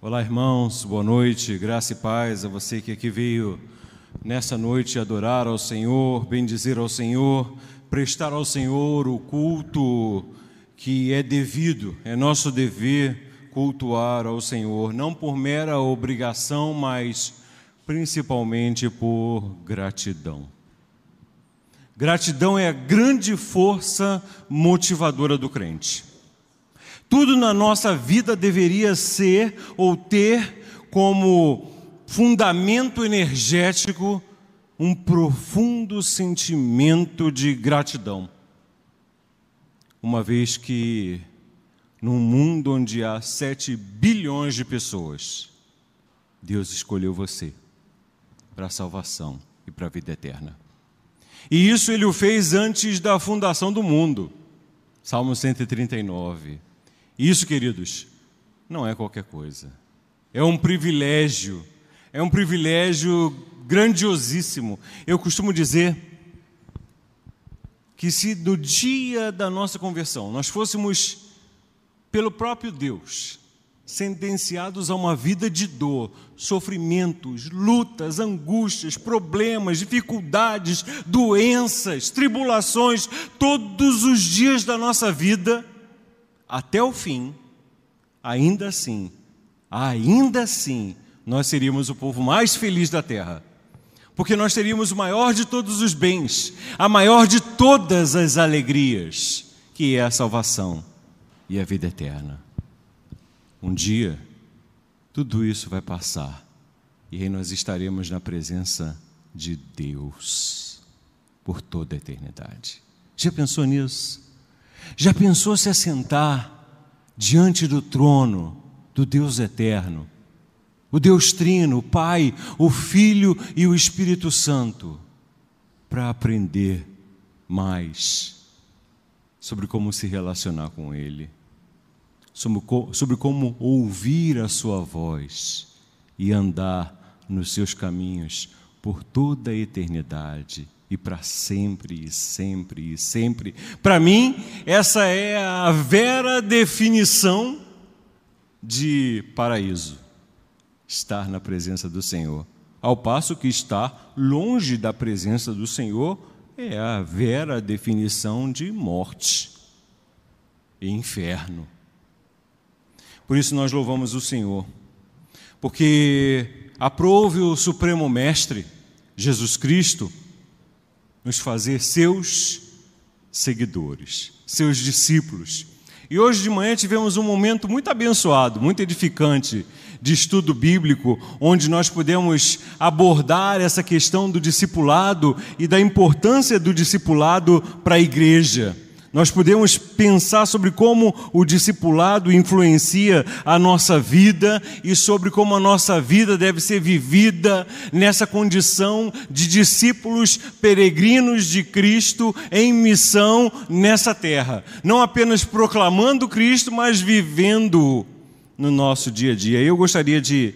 Olá, irmãos, boa noite, graça e paz a você que aqui veio nessa noite adorar ao Senhor, bendizer ao Senhor, prestar ao Senhor o culto que é devido, é nosso dever cultuar ao Senhor, não por mera obrigação, mas principalmente por gratidão. Gratidão é a grande força motivadora do crente. Tudo na nossa vida deveria ser ou ter como fundamento energético um profundo sentimento de gratidão. Uma vez que, num mundo onde há 7 bilhões de pessoas, Deus escolheu você para a salvação e para a vida eterna. E isso ele o fez antes da fundação do mundo. Salmo 139. Isso, queridos, não é qualquer coisa. É um privilégio. É um privilégio grandiosíssimo. Eu costumo dizer que se no dia da nossa conversão nós fôssemos, pelo próprio Deus, sentenciados a uma vida de dor, sofrimentos, lutas, angústias, problemas, dificuldades, doenças, tribulações, todos os dias da nossa vida, até o fim, ainda assim, ainda assim, nós seríamos o povo mais feliz da terra. Porque nós teríamos o maior de todos os bens, a maior de todas as alegrias, que é a salvação e a vida eterna. Um dia, tudo isso vai passar e aí nós estaremos na presença de Deus por toda a eternidade. Já pensou nisso? Já pensou se assentar diante do trono do Deus eterno, o Deus Trino, o Pai, o Filho e o Espírito Santo, para aprender mais sobre como se relacionar com Ele? sobre como ouvir a sua voz e andar nos seus caminhos por toda a eternidade e para sempre e sempre e sempre. Para mim, essa é a vera definição de paraíso. Estar na presença do Senhor. Ao passo que estar longe da presença do Senhor é a vera definição de morte e inferno. Por isso nós louvamos o Senhor, porque aprove o Supremo Mestre, Jesus Cristo, nos fazer seus seguidores, seus discípulos. E hoje de manhã tivemos um momento muito abençoado, muito edificante de estudo bíblico, onde nós pudemos abordar essa questão do discipulado e da importância do discipulado para a igreja. Nós podemos pensar sobre como o discipulado influencia a nossa vida e sobre como a nossa vida deve ser vivida nessa condição de discípulos peregrinos de Cristo em missão nessa terra. Não apenas proclamando Cristo, mas vivendo no nosso dia a dia. Eu gostaria de,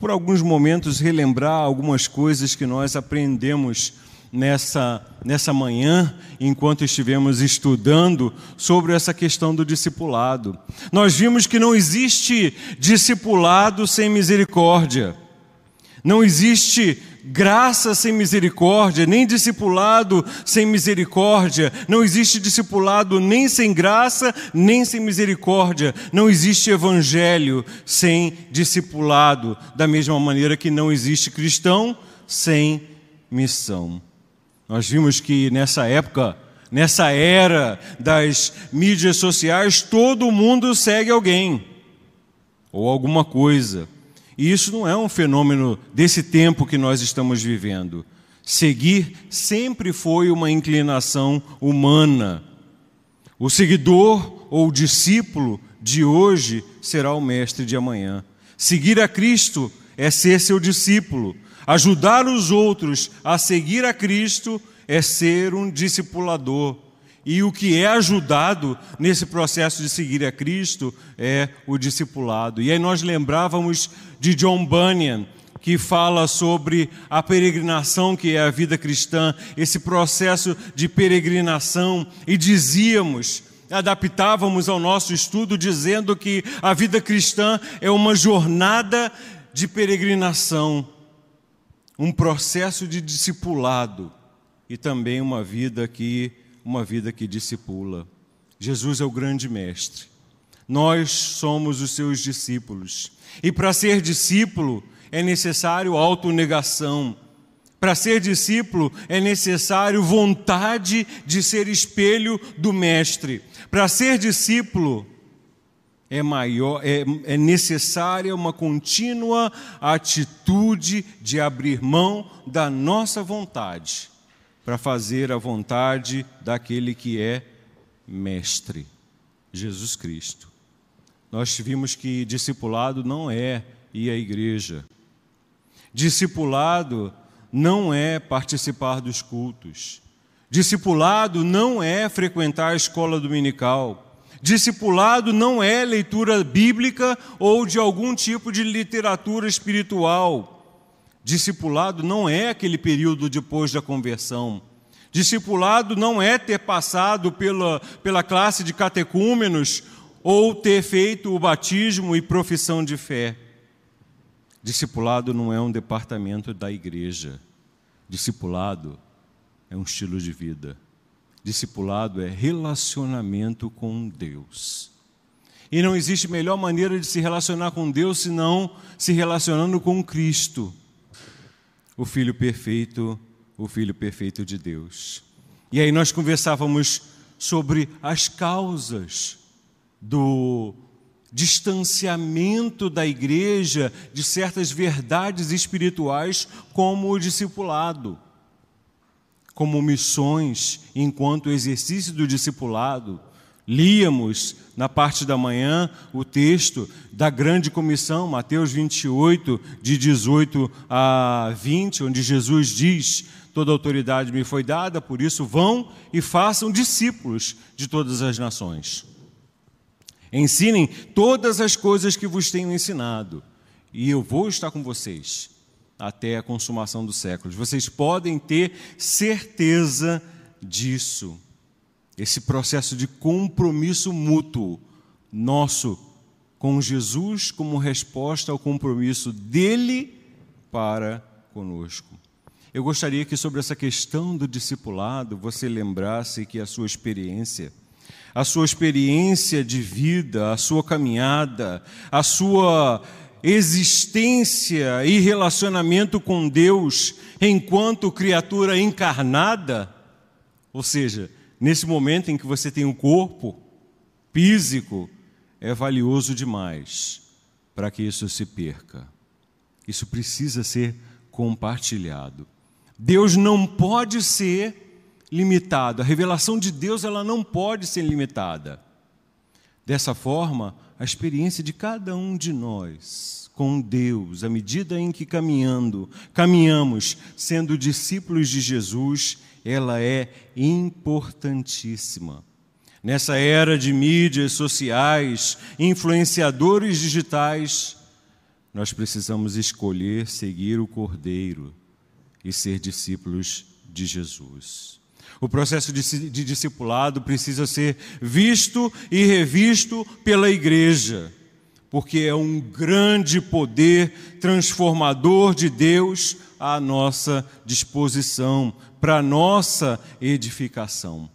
por alguns momentos, relembrar algumas coisas que nós aprendemos nessa, nessa manhã, enquanto estivemos estudando sobre essa questão do discipulado. Nós vimos que não existe discipulado sem misericórdia, não existe graça sem misericórdia, nem discipulado sem misericórdia, não existe discipulado nem sem graça, nem sem misericórdia, não existe evangelho sem discipulado, da mesma maneira que não existe cristão sem missão. Nós vimos que nessa época, nessa era das mídias sociais, todo mundo segue alguém ou alguma coisa. E isso não é um fenômeno desse tempo que nós estamos vivendo. Seguir sempre foi uma inclinação humana. O seguidor ou discípulo de hoje será o mestre de amanhã. Seguir a Cristo é ser seu discípulo. Ajudar os outros a seguir a Cristo é ser um discipulador. E o que é ajudado nesse processo de seguir a Cristo é o discipulado. E aí nós lembrávamos de John Bunyan, que fala sobre a peregrinação que é a vida cristã, esse processo de peregrinação, e dizíamos adaptávamos ao nosso estudo dizendo que a vida cristã é uma jornada de peregrinação, um processo de discipulado e também uma vida que uma vida que discipula. Jesus é o grande mestre. Nós somos os seus discípulos. E para ser discípulo é necessário autonegação. Para ser discípulo é necessário vontade de ser espelho do mestre. Para ser discípulo é maior, é, é necessária uma contínua atitude de abrir mão da nossa vontade para fazer a vontade daquele que é mestre, Jesus Cristo. Nós vimos que discipulado não é ir à igreja. Discipulado não é participar dos cultos. Discipulado não é frequentar a escola dominical. Discipulado não é leitura bíblica ou de algum tipo de literatura espiritual. Discipulado não é aquele período depois da conversão. Discipulado não é ter passado pela, pela classe de catecúmenos ou ter feito o batismo e profissão de fé. Discipulado não é um departamento da igreja. Discipulado é um estilo de vida. Discipulado é relacionamento com Deus. E não existe melhor maneira de se relacionar com Deus senão se relacionando com Cristo o Filho perfeito, o Filho perfeito de Deus. E aí nós conversávamos sobre as causas do distanciamento da igreja de certas verdades espirituais, como o discipulado, como missões, enquanto exercício do discipulado Líamos na parte da manhã o texto da grande comissão, Mateus 28, de 18 a 20, onde Jesus diz: Toda autoridade me foi dada, por isso vão e façam discípulos de todas as nações. Ensinem todas as coisas que vos tenho ensinado, e eu vou estar com vocês até a consumação dos séculos. Vocês podem ter certeza disso esse processo de compromisso mútuo nosso com Jesus como resposta ao compromisso dele para conosco. Eu gostaria que sobre essa questão do discipulado você lembrasse que a sua experiência, a sua experiência de vida, a sua caminhada, a sua existência e relacionamento com Deus enquanto criatura encarnada, ou seja, Nesse momento em que você tem um corpo físico, é valioso demais para que isso se perca. Isso precisa ser compartilhado. Deus não pode ser limitado. A revelação de Deus ela não pode ser limitada. Dessa forma, a experiência de cada um de nós com Deus, à medida em que caminhando, caminhamos sendo discípulos de Jesus, ela é importantíssima. Nessa era de mídias sociais, influenciadores digitais, nós precisamos escolher seguir o Cordeiro e ser discípulos de Jesus. O processo de, de discipulado precisa ser visto e revisto pela igreja, porque é um grande poder transformador de Deus à nossa disposição para nossa edificação.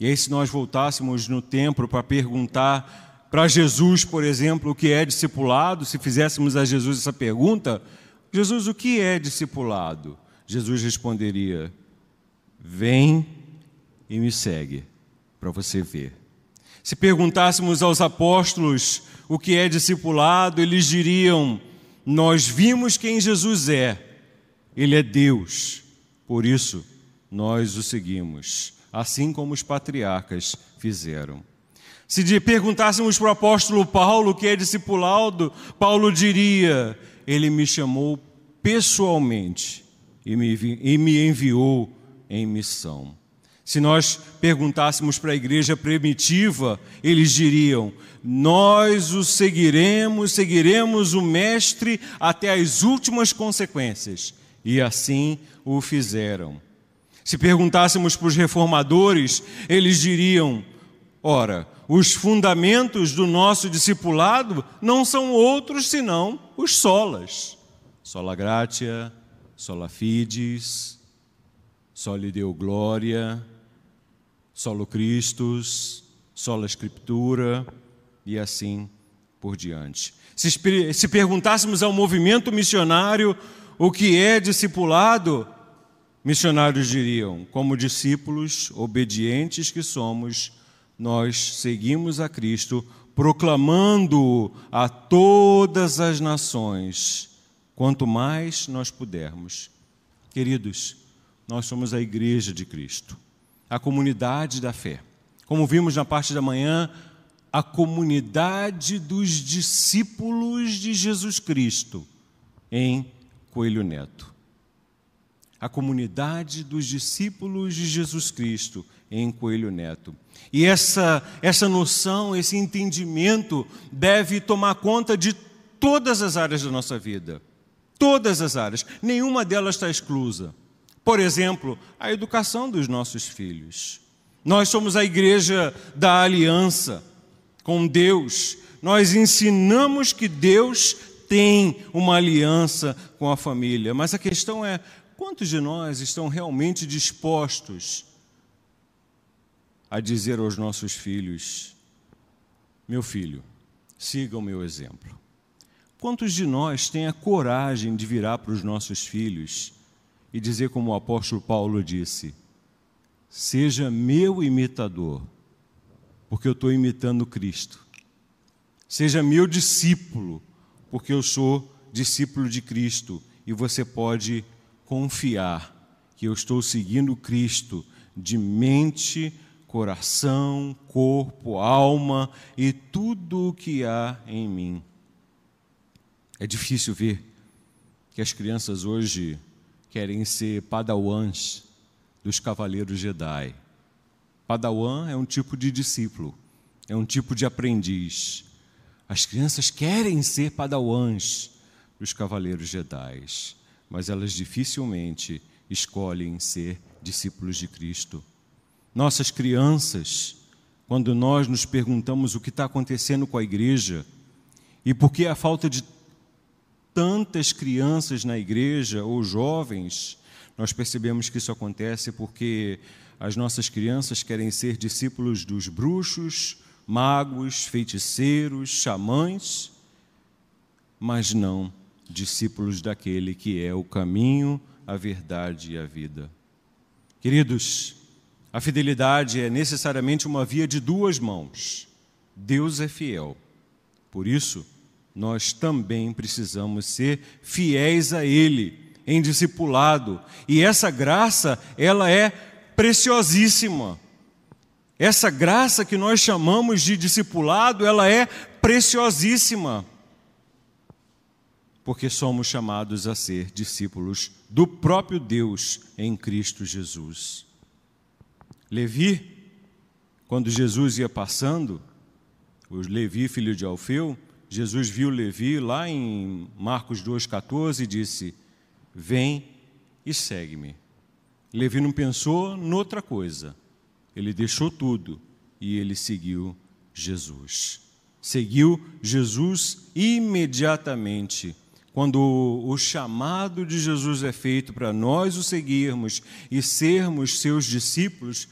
E aí, se nós voltássemos no templo para perguntar para Jesus, por exemplo, o que é discipulado, se fizéssemos a Jesus essa pergunta, Jesus, o que é discipulado? Jesus responderia: Vem e me segue, para você ver. Se perguntássemos aos apóstolos o que é discipulado, eles diriam: Nós vimos quem Jesus é, Ele é Deus por isso, nós o seguimos, assim como os patriarcas fizeram. Se perguntássemos para o apóstolo Paulo o que é discipulado, Paulo diria: Ele me chamou pessoalmente e me, enviou em missão. Se nós perguntássemos para a igreja primitiva, eles diriam: Nós o seguiremos, seguiremos o Mestre até as últimas consequências. E assim o fizeram. Se perguntássemos para os reformadores, eles diriam: Ora, os fundamentos do nosso discipulado não são outros senão os solas. Sola gratia, sola fides, soli deu glória, solo Christus, sola Escritura e assim por diante. Se, se perguntássemos ao movimento missionário o que é discipulado, missionários diriam: como discípulos obedientes que somos, nós seguimos a Cristo, proclamando a todas as nações, quanto mais nós pudermos. Queridos, nós somos a igreja de Cristo, a comunidade da fé. Como vimos na parte da manhã, a comunidade dos discípulos de Jesus Cristo em Coelho Neto. A comunidade dos discípulos de Jesus Cristo em Coelho Neto. E essa, essa noção, esse entendimento deve tomar conta de todas as áreas da nossa vida. Todas as áreas. Nenhuma delas está exclusa. Por exemplo, a educação dos nossos filhos. Nós somos a igreja da aliança com Deus. Nós ensinamos que Deus tem uma aliança com a família. Mas a questão é: quantos de nós estão realmente dispostos a dizer aos nossos filhos: Meu filho, siga o meu exemplo? Quantos de nós têm a coragem de virar para os nossos filhos e dizer, como o apóstolo Paulo disse: Seja meu imitador, porque eu estou imitando Cristo. Seja meu discípulo, porque eu sou discípulo de Cristo e você pode confiar que eu estou seguindo Cristo de mente, coração, corpo, alma e tudo o que há em mim. É difícil ver que as crianças hoje querem ser padawans dos cavaleiros Jedi. Padawan é um tipo de discípulo, é um tipo de aprendiz. As crianças querem ser padawans dos cavaleiros Jedi, mas elas dificilmente escolhem ser discípulos de Cristo. Nossas crianças, quando nós nos perguntamos o que está acontecendo com a igreja e por que a falta de tantas crianças na igreja ou jovens, nós percebemos que isso acontece porque as nossas crianças querem ser discípulos dos bruxos, magos, feiticeiros, xamãs, mas não discípulos daquele que é o caminho, a verdade e a vida. Queridos, a fidelidade é necessariamente uma via de duas mãos. Deus é fiel. Por isso, nós também precisamos ser fiéis a Ele em discipulado. E essa graça, ela é preciosíssima. Essa graça que nós chamamos de discipulado, ela é preciosíssima. Porque somos chamados a ser discípulos do próprio Deus em Cristo Jesus. Levi, quando Jesus ia passando, o Levi, filho de Alfeu, Jesus viu Levi lá em Marcos 2,14 e disse: Vem e segue-me. Levi não pensou noutra coisa, ele deixou tudo e ele seguiu Jesus. Seguiu Jesus imediatamente. Quando o chamado de Jesus é feito para nós o seguirmos e sermos seus discípulos,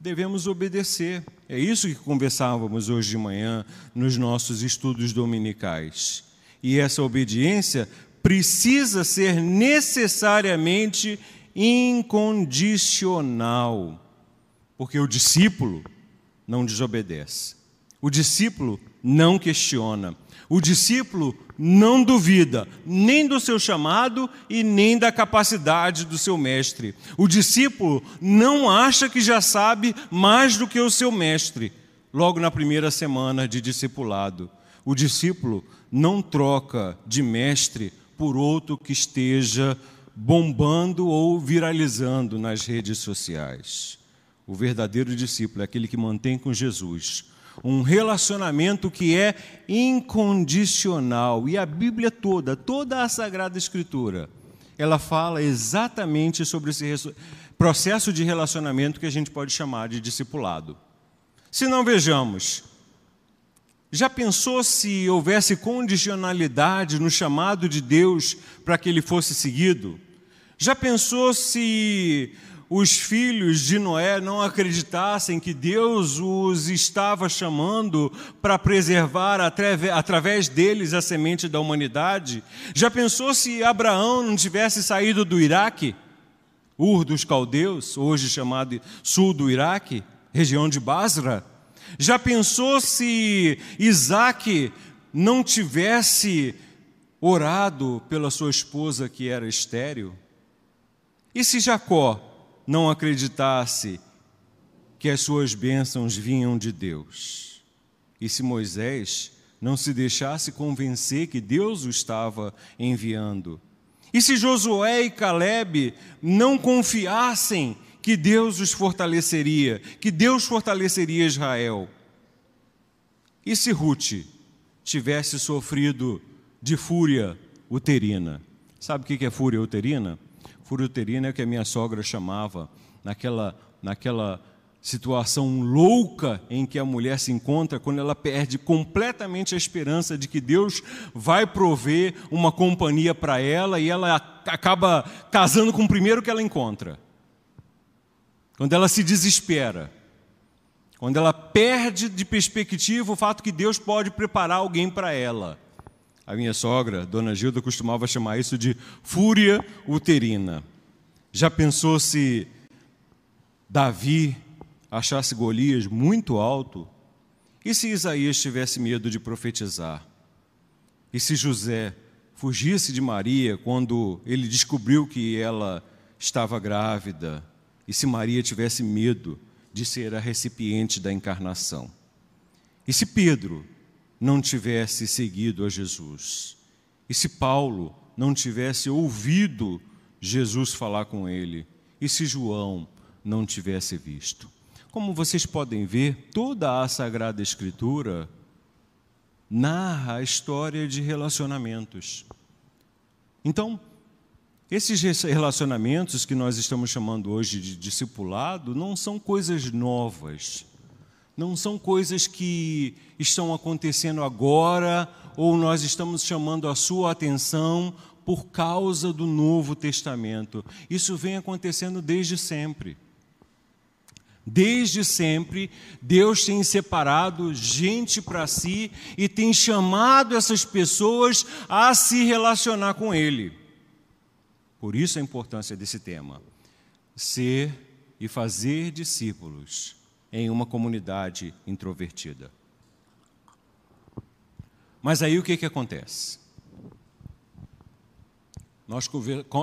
devemos obedecer. É isso que conversávamos hoje de manhã nos nossos estudos dominicais. E essa obediência precisa ser necessariamente incondicional, porque o discípulo não desobedece, o discípulo não questiona, o discípulo não duvida nem do seu chamado e nem da capacidade do seu mestre. O discípulo não acha que já sabe mais do que o seu mestre, logo na primeira semana de discipulado. O discípulo não troca de mestre por outro que esteja bombando ou viralizando nas redes sociais. O verdadeiro discípulo é aquele que mantém com Jesus um relacionamento que é incondicional. E a Bíblia toda, toda a Sagrada Escritura, ela fala exatamente sobre esse processo de relacionamento que a gente pode chamar de discipulado. Se não vejamos, já pensou se houvesse condicionalidade no chamado de Deus para que ele fosse seguido? Já pensou se os filhos de Noé não acreditassem que Deus os estava chamando para preservar através deles a semente da humanidade? Já pensou se Abraão não tivesse saído do Iraque, Ur dos Caldeus, hoje chamado sul do Iraque, região de Basra? Já pensou se Isaac não tivesse orado pela sua esposa que era estéril? E se Jacó não acreditasse que as suas bênçãos vinham de Deus? E se Moisés não se deixasse convencer que Deus o estava enviando? E se Josué e Caleb não confiassem que Deus os fortaleceria, que Deus fortaleceria Israel? E se Ruth tivesse sofrido de fúria uterina? Sabe o que é fúria uterina? Fúria uterina o que a minha sogra chamava, naquela, naquela situação louca em que a mulher se encontra quando ela perde completamente a esperança de que Deus vai prover uma companhia para ela e ela acaba casando com o primeiro que ela encontra. Quando ela se desespera. Quando ela perde de perspectiva o fato que Deus pode preparar alguém para ela. A minha sogra, Dona Gilda, costumava chamar isso de fúria uterina. Já pensou se Davi achasse Golias muito alto? E se Isaías tivesse medo de profetizar? E se José fugisse de Maria quando ele descobriu que ela estava grávida? E se Maria tivesse medo de ser a recipiente da encarnação? E se Pedro não tivesse seguido a Jesus, e se Paulo não tivesse ouvido Jesus falar com ele, e se João não tivesse visto. Como vocês podem ver, toda a Sagrada Escritura narra a história de relacionamentos. Então, esses relacionamentos que nós estamos chamando hoje de discipulado não são coisas novas não são coisas que estão acontecendo agora ou nós estamos chamando a sua atenção por causa do Novo Testamento. Isso vem acontecendo desde sempre. Desde sempre, Deus tem separado gente para si e tem chamado essas pessoas a se relacionar com Ele. Por isso a importância desse tema: ser e fazer discípulos em uma comunidade introvertida. Mas aí o que, que acontece? Nós,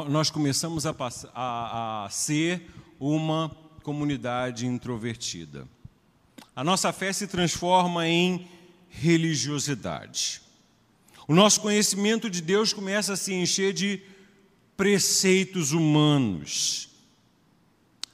nós começamos a, a, a ser uma comunidade introvertida. A nossa fé se transforma em religiosidade. O nosso conhecimento de Deus começa a se encher de preceitos humanos,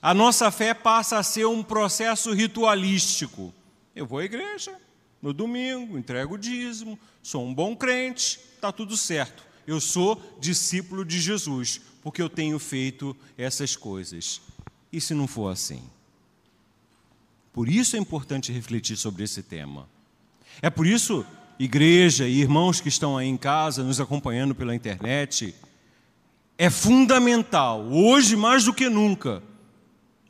a nossa fé passa a ser um processo ritualístico. Eu vou à igreja no domingo, entrego o dízimo, sou um bom crente, está tudo certo. Eu sou discípulo de Jesus, porque eu tenho feito essas coisas. E se não for assim? Por isso é importante refletir sobre esse tema. É por isso, igreja e irmãos que estão aí em casa, nos acompanhando pela internet, é fundamental, hoje mais do que nunca,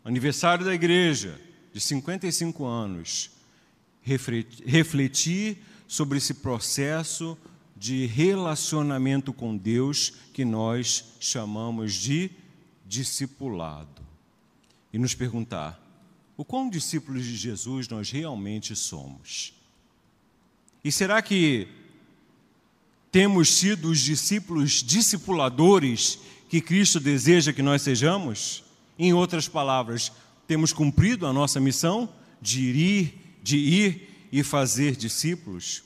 aniversário da igreja, de 55 anos, refletir sobre esse processo de relacionamento com Deus que nós chamamos de discipulado. E nos perguntar: o quão discípulos de Jesus nós realmente somos? E será que temos sido os discípulos discipuladores que Cristo deseja que nós sejamos? Em outras palavras, temos cumprido a nossa missão de ir, de ir e fazer discípulos?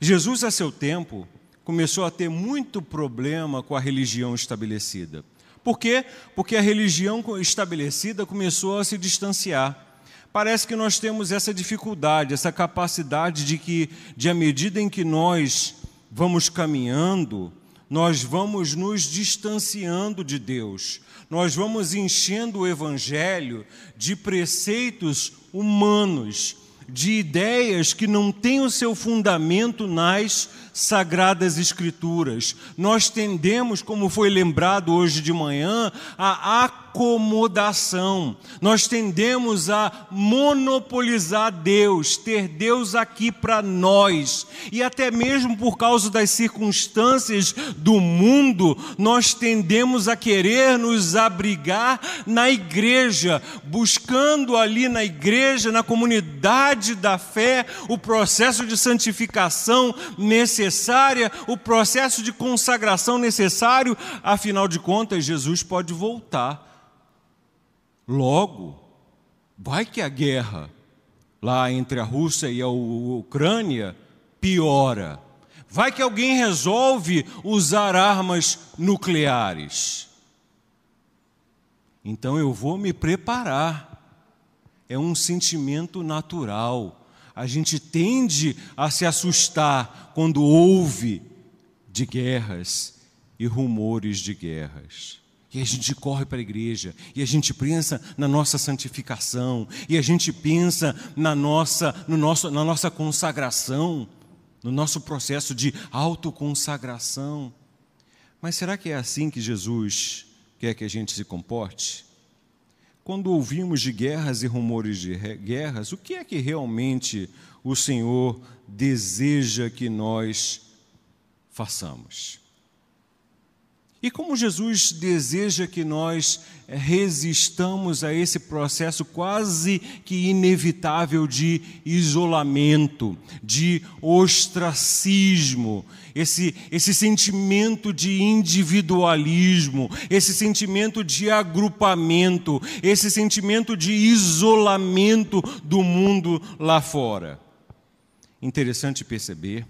Jesus, a seu tempo, começou a ter muito problema com a religião estabelecida. Por quê? Porque a religião estabelecida começou a se distanciar. Parece que nós temos essa dificuldade, essa capacidade de que, de à medida em que nós vamos caminhando, nós vamos nos distanciando de Deus, nós vamos enchendo o Evangelho de preceitos humanos, de ideias que não têm o seu fundamento nas sagradas escrituras. Nós tendemos, como foi lembrado hoje de manhã, a acomodação. Nós tendemos a monopolizar Deus, ter Deus aqui para nós. E até mesmo por causa das circunstâncias do mundo, nós tendemos a querer nos abrigar na igreja, buscando ali na igreja, na comunidade da fé, o processo de santificação necessário necessária, o processo de consagração necessário, afinal de contas, Jesus pode voltar. Logo, vai que a guerra lá entre a Rússia e a Ucrânia piora. Vai que alguém resolve usar armas nucleares. Então eu vou me preparar. É um sentimento natural a gente tende a se assustar quando ouve de guerras e rumores de guerras. E a gente corre para a igreja, e a gente pensa na nossa santificação, e a gente pensa na nossa, no nosso, na nossa consagração, no nosso processo de autoconsagração. Mas será que é assim que Jesus quer que a gente se comporte? Quando ouvimos de guerras e rumores de guerras, o que é que realmente o Senhor deseja que nós façamos? E como Jesus deseja que nós eh, resistamos a esse processo quase que inevitável de isolamento, de ostracismo, esse, esse sentimento de individualismo, esse sentimento de agrupamento, esse sentimento de isolamento do mundo lá fora. Interessante perceber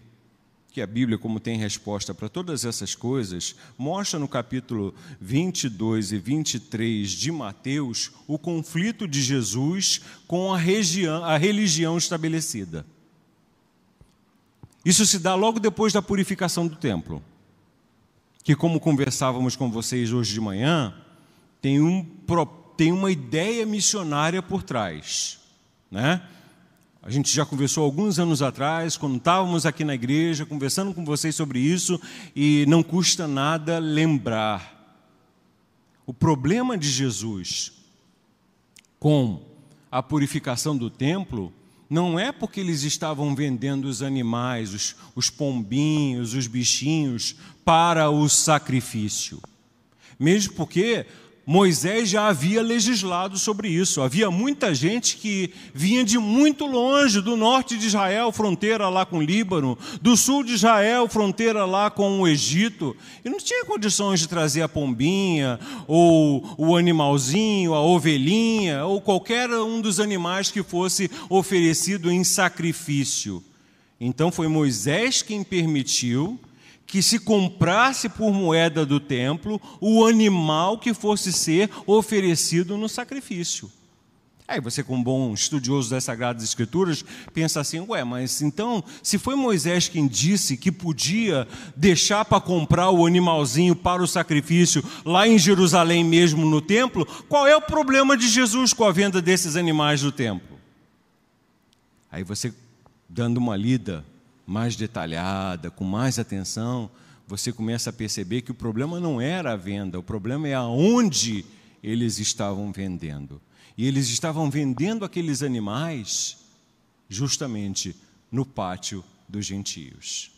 que a Bíblia, como tem resposta para todas essas coisas, mostra no capítulo 22 e 23 de Mateus o conflito de Jesus com a, região, a religião estabelecida. Isso se dá logo depois da purificação do templo, que, como conversávamos com vocês hoje de manhã, tem, um, tem uma ideia missionária por trás. Né? A gente já conversou alguns anos atrás, quando estávamos aqui na igreja, conversando com vocês sobre isso, e não custa nada lembrar. O problema de Jesus com a purificação do templo não é porque eles estavam vendendo os animais, os, os pombinhos, os bichinhos, para o sacrifício. Mesmo porque Moisés já havia legislado sobre isso. Havia muita gente que vinha de muito longe, do norte de Israel, fronteira lá com o Líbano, do sul de Israel, fronteira lá com o Egito, e não tinha condições de trazer a pombinha, ou o animalzinho, a ovelhinha, ou qualquer um dos animais que fosse oferecido em sacrifício. Então foi Moisés quem permitiu que se comprasse por moeda do templo o animal que fosse ser oferecido no sacrifício. Aí você, como bom estudioso das Sagradas Escrituras, pensa assim: ué, mas então, se foi Moisés quem disse que podia deixar para comprar o animalzinho para o sacrifício lá em Jerusalém mesmo no templo, qual é o problema de Jesus com a venda desses animais do templo? Aí você, dando uma lida mais detalhada, com mais atenção, você começa a perceber que o problema não era a venda, o problema é aonde eles estavam vendendo. E eles estavam vendendo aqueles animais justamente no pátio dos gentios.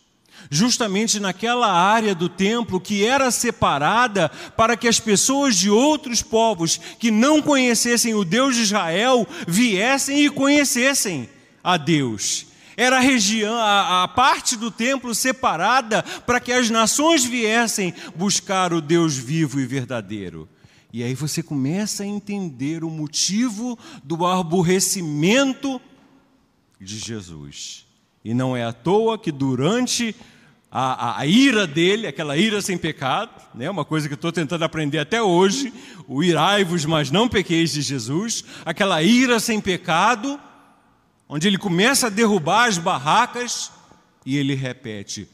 Justamente naquela área do templo que era separada para que as pessoas de outros povos que não conhecessem o Deus de Israel viessem e conhecessem a Deus era a região, a, a parte do templo separada para que as nações viessem buscar o Deus vivo e verdadeiro. E aí você começa a entender o motivo do aborrecimento de Jesus. E não é à toa que durante a, a, a, ira dele, aquela ira sem pecado, né, uma coisa que estou tentando aprender até hoje, o irai-vos, mas não pequeis de Jesus, aquela ira sem pecado, onde ele começa a derrubar as barracas e ele repete: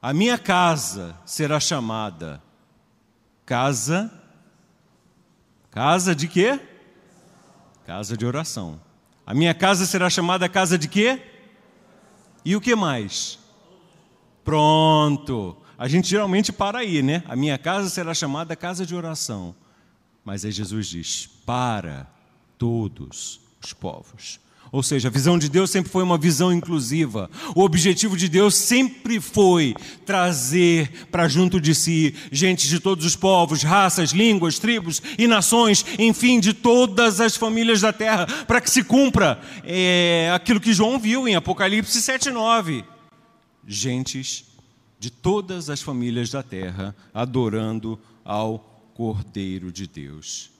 A minha casa será chamada casa. Casa de quê? Casa de oração. A minha casa será chamada casa de quê? E o que mais? Pronto. A gente geralmente para aí, né? A minha casa será chamada casa de oração. Mas aí Jesus diz: para todos os povos. Ou seja, a visão de Deus sempre foi uma visão inclusiva. O objetivo de Deus sempre foi trazer para junto de si gente de todos os povos, raças, línguas, tribos e nações, enfim, de todas as famílias da terra, para que se cumpra é, aquilo que João viu em Apocalipse 7,9. Gentes de todas as famílias da terra adorando ao Cordeiro de Deus.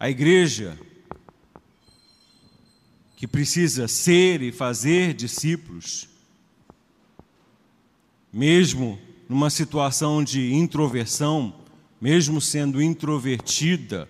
A igreja que precisa ser e fazer discípulos, mesmo numa situação de introversão, mesmo sendo introvertida,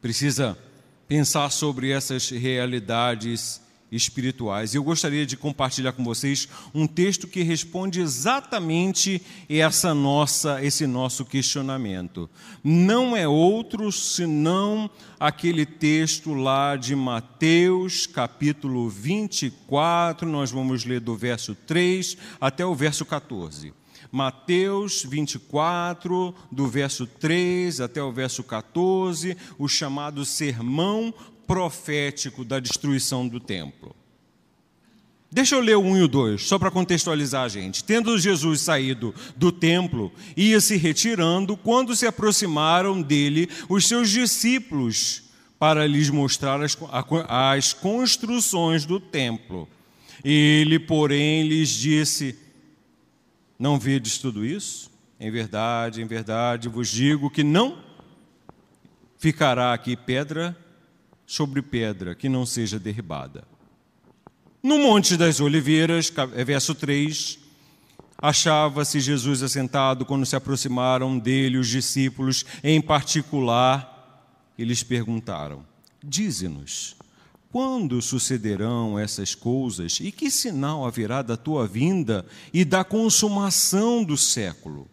precisa pensar sobre essas realidades espirituais. Eu gostaria de compartilhar com vocês um texto que responde exatamente essa nossa, esse nosso questionamento. Não é outro senão aquele texto lá de Mateus, capítulo 24, nós vamos ler do verso 3 até o verso 14. Mateus 24, do verso 3 até o verso 14, o chamado Sermão profético da destruição do templo. Deixa eu ler o 1 e o 2, só para contextualizar a gente. Tendo Jesus saído do templo, ia se retirando, quando se aproximaram dele os seus discípulos para lhes mostrar as, as construções do templo. Ele, porém, lhes disse: Não vedes tudo isso? Em verdade, em verdade vos digo que não ficará aqui pedra sobre pedra que não seja derribada. No Monte das Oliveiras, é verso 3, achava-se Jesus assentado quando se aproximaram dele os discípulos, em particular, eles perguntaram: Dize-nos, quando sucederão essas coisas e que sinal haverá da tua vinda e da consumação do século?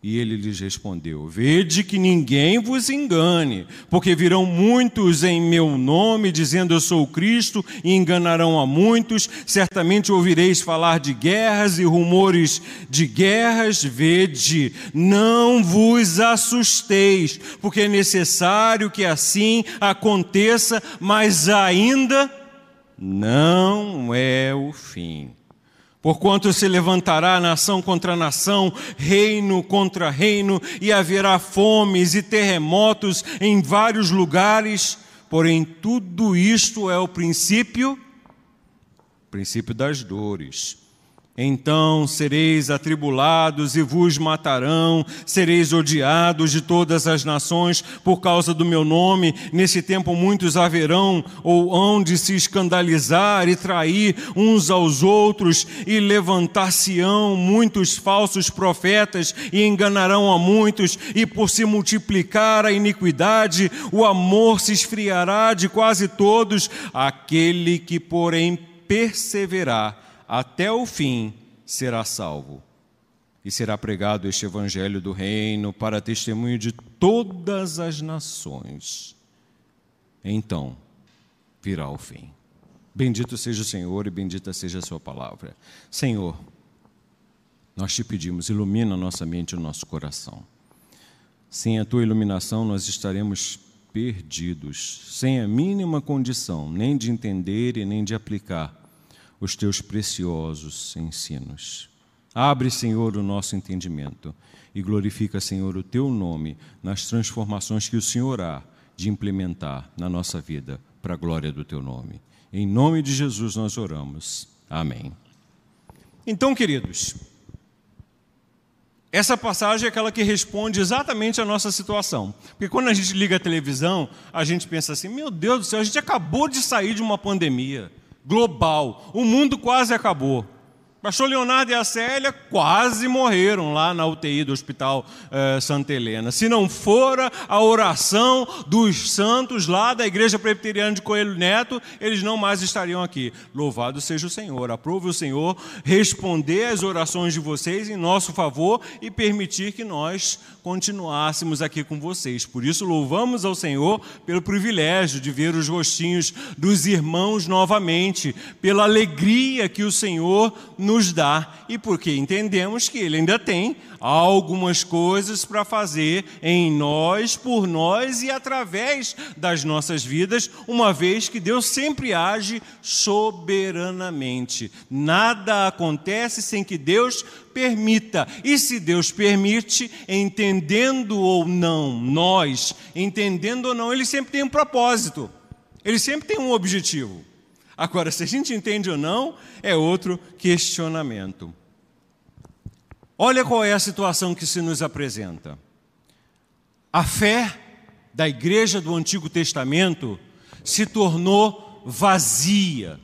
E ele lhes respondeu: Vede que ninguém vos engane, porque virão muitos em meu nome, dizendo eu sou Cristo, e enganarão a muitos. Certamente ouvireis falar de guerras e rumores de guerras. Vede, não vos assusteis, porque é necessário que assim aconteça, mas ainda não é o fim. Porquanto se levantará nação contra nação, reino contra reino, e haverá fomes e terremotos em vários lugares, porém tudo isto é o princípio, princípio das dores. Então sereis atribulados e vos matarão, sereis odiados de todas as nações por causa do meu nome. Nesse tempo muitos haverão ou hão de se escandalizar e trair uns aos outros, e levantar-se-ão muitos falsos profetas e enganarão a muitos, e por se multiplicar a iniquidade, o amor se esfriará de quase todos. Aquele que, porém, perseverar, até o fim será salvo. E será pregado este evangelho do reino para testemunho de todas as nações. Então virá o fim. Bendito seja o Senhor e bendita seja a Sua palavra. Senhor, nós te pedimos, ilumina nossa mente e o nosso coração. Sem a tua iluminação, nós estaremos perdidos, sem a mínima condição, nem de entender e nem de aplicar os teus preciosos ensinos. Abre, Senhor, o nosso entendimento e glorifica, Senhor, o teu nome nas transformações que o Senhor há de implementar na nossa vida para a glória do teu nome. Em nome de Jesus nós oramos. Amém. Então, queridos, essa passagem é aquela que responde exatamente à nossa situação. Porque quando a gente liga a televisão, a gente pensa assim: meu Deus do céu, a gente acabou de sair de uma pandemia global. O mundo quase acabou. Pastor Leonardo e a Célia quase morreram lá na UTI do Hospital eh, Santa Helena. Se não fora a oração dos santos lá da Igreja Presbiteriana de Coelho Neto, eles não mais estariam aqui. Louvado seja o Senhor. Aprove o Senhor responder às orações de vocês em nosso favor e permitir que nós continuássemos aqui com vocês. Por isso, louvamos ao Senhor pelo privilégio de ver os rostinhos dos irmãos novamente, pela alegria que o Senhor nos dá e porque entendemos que Ele ainda tem algumas coisas para fazer em nós, por nós e através das nossas vidas, uma vez que Deus sempre age soberanamente. Nada acontece sem que Deus permita. E se Deus permite, entendendo ou não, nós, entendendo ou não, Ele sempre tem um propósito, Ele sempre tem um objetivo. Agora, se a gente entende ou não, é outro questionamento. Olha qual é a situação que se nos apresenta. A fé da igreja do Antigo Testamento se tornou vazia.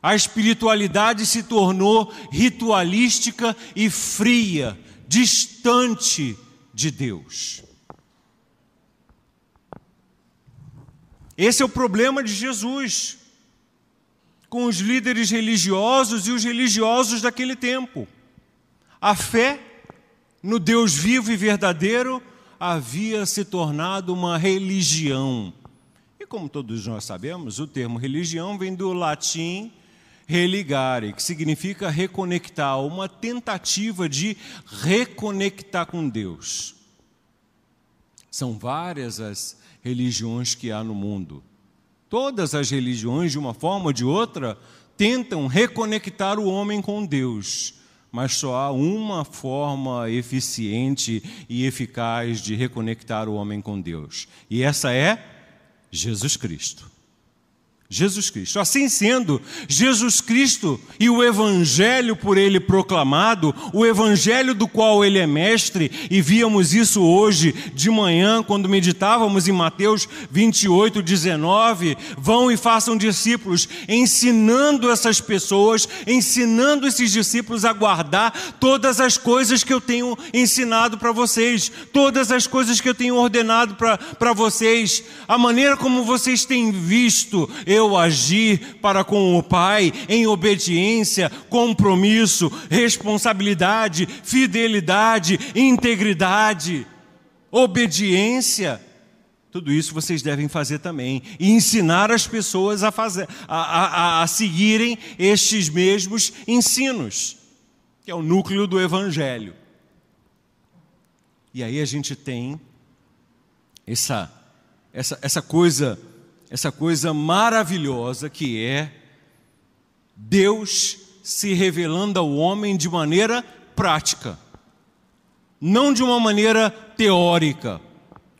A espiritualidade se tornou ritualística e fria, distante de Deus. Esse é o problema de Jesus com os líderes religiosos e os religiosos daquele tempo. A fé no Deus vivo e verdadeiro havia se tornado uma religião. E como todos nós sabemos, o termo religião vem do latim religare, que significa reconectar, uma tentativa de reconectar com Deus. São várias as religiões que há no mundo. Todas as religiões, de uma forma ou de outra, tentam reconectar o homem com Deus, mas só há uma forma eficiente e eficaz de reconectar o homem com Deus, e essa é Jesus Cristo. Jesus Cristo. Assim sendo, Jesus Cristo e o Evangelho por ele proclamado, o Evangelho do qual ele é mestre, e víamos isso hoje de manhã, quando meditávamos em Mateus 28, 19. Vão e façam discípulos, ensinando essas pessoas, ensinando esses discípulos a guardar todas as coisas que eu tenho ensinado para vocês, todas as coisas que eu tenho ordenado para vocês, a maneira como vocês têm visto. Eu eu agir para com o Pai em obediência, compromisso, responsabilidade, fidelidade, integridade, obediência. Tudo isso vocês devem fazer também e ensinar as pessoas a, fazer, a, a, a seguirem estes mesmos ensinos, que é o núcleo do Evangelho. E aí a gente tem essa, essa, essa coisa essa coisa maravilhosa que é Deus se revelando ao homem de maneira prática, não de uma maneira teórica,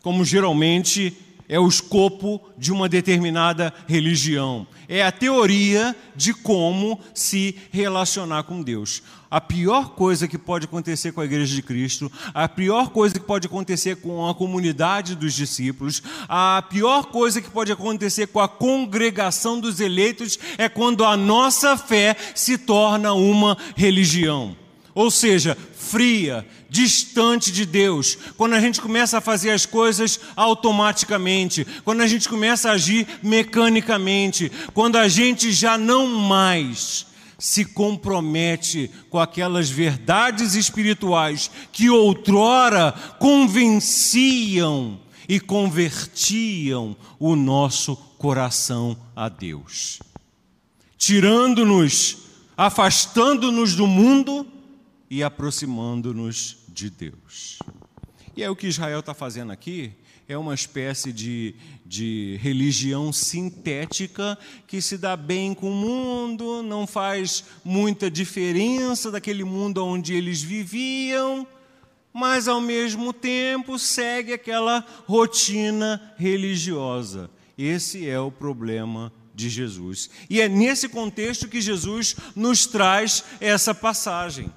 como geralmente é o escopo de uma determinada religião. É a teoria de como se relacionar com Deus. A pior coisa que pode acontecer com a Igreja de Cristo, a pior coisa que pode acontecer com a comunidade dos discípulos, a pior coisa que pode acontecer com a congregação dos eleitos é quando a nossa fé se torna uma religião. Ou seja, fria, distante de Deus, quando a gente começa a fazer as coisas automaticamente, quando a gente começa a agir mecanicamente, quando a gente já não mais se compromete com aquelas verdades espirituais que outrora convenciam e convertiam o nosso coração a Deus, tirando-nos, afastando-nos do mundo e aproximando-nos de Deus. E é o que Israel está fazendo aqui, é uma espécie de, de religião sintética que se dá bem com o mundo, não faz muita diferença daquele mundo onde eles viviam, mas ao mesmo tempo segue aquela rotina religiosa. Esse é o problema de Jesus. E é nesse contexto que Jesus nos traz essa passagem.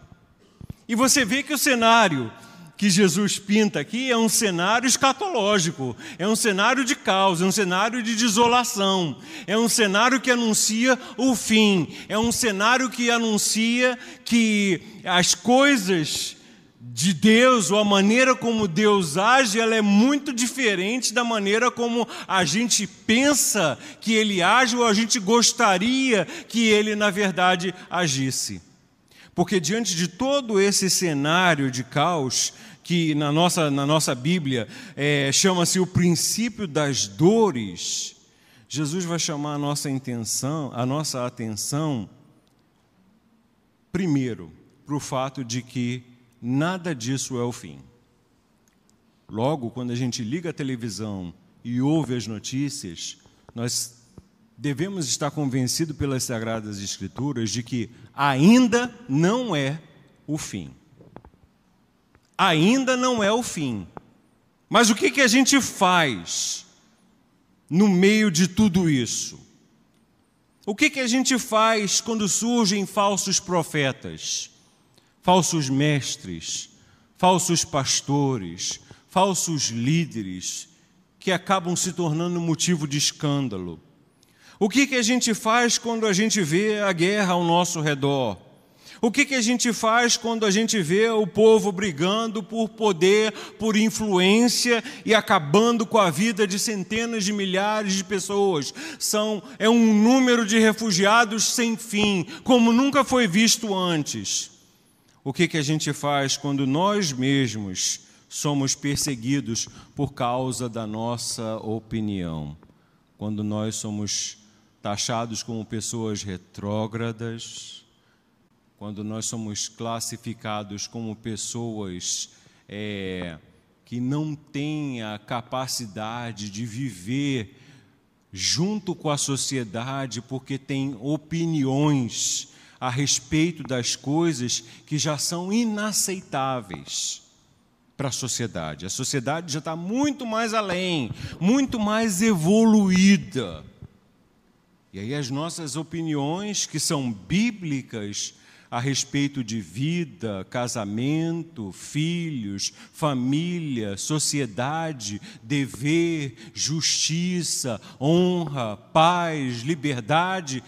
E você vê que o cenário que Jesus pinta aqui é um cenário escatológico, é um cenário de caos, é um cenário de desolação, é um cenário que anuncia o fim, é um cenário que anuncia que as coisas de Deus, ou a maneira como Deus age, ela é muito diferente da maneira como a gente pensa que ele age ou a gente gostaria que ele, na verdade, agisse. Porque diante de todo esse cenário de caos, que na nossa, na nossa Bíblia é, chama-se o princípio das dores, Jesus vai chamar a nossa intenção, a nossa atenção, primeiro, para o fato de que nada disso é o fim. Logo, quando a gente liga a televisão e ouve as notícias, nós devemos estar convencidos pelas Sagradas Escrituras de que ainda não é o fim. Ainda não é o fim. Mas o que, que a gente faz no meio de tudo isso? O que, que a gente faz quando surgem falsos profetas, falsos mestres, falsos pastores, falsos líderes que acabam se tornando motivo de escândalo? O que, que a gente faz quando a gente vê a guerra ao nosso redor? O que, que a gente faz quando a gente vê o povo brigando por poder, por influência e acabando com a vida de centenas de milhares de pessoas? São, é um número de refugiados sem fim, como nunca foi visto antes. O que, que a gente faz quando nós mesmos somos perseguidos por causa da nossa opinião? Quando nós somos taxados como pessoas retrógradas, quando nós somos classificados como pessoas é, que não têm a capacidade de viver junto com a sociedade, porque têm opiniões a respeito das coisas que já são inaceitáveis para a sociedade. A sociedade já está muito mais além, muito mais evoluída. E aí as nossas opiniões, que são bíblicas, a respeito de vida, casamento, filhos, família, sociedade, dever, justiça, honra, paz, liberdade,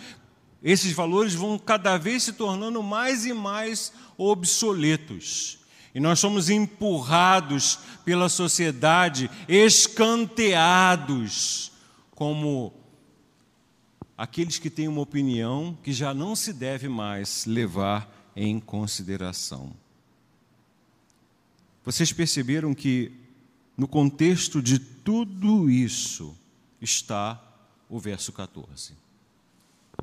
esses valores vão cada vez se tornando mais e mais obsoletos. E nós somos empurrados pela sociedade, escanteados como aqueles que têm uma opinião que já não se deve mais levar em consideração. Vocês perceberam que no contexto de tudo isso está o verso 14.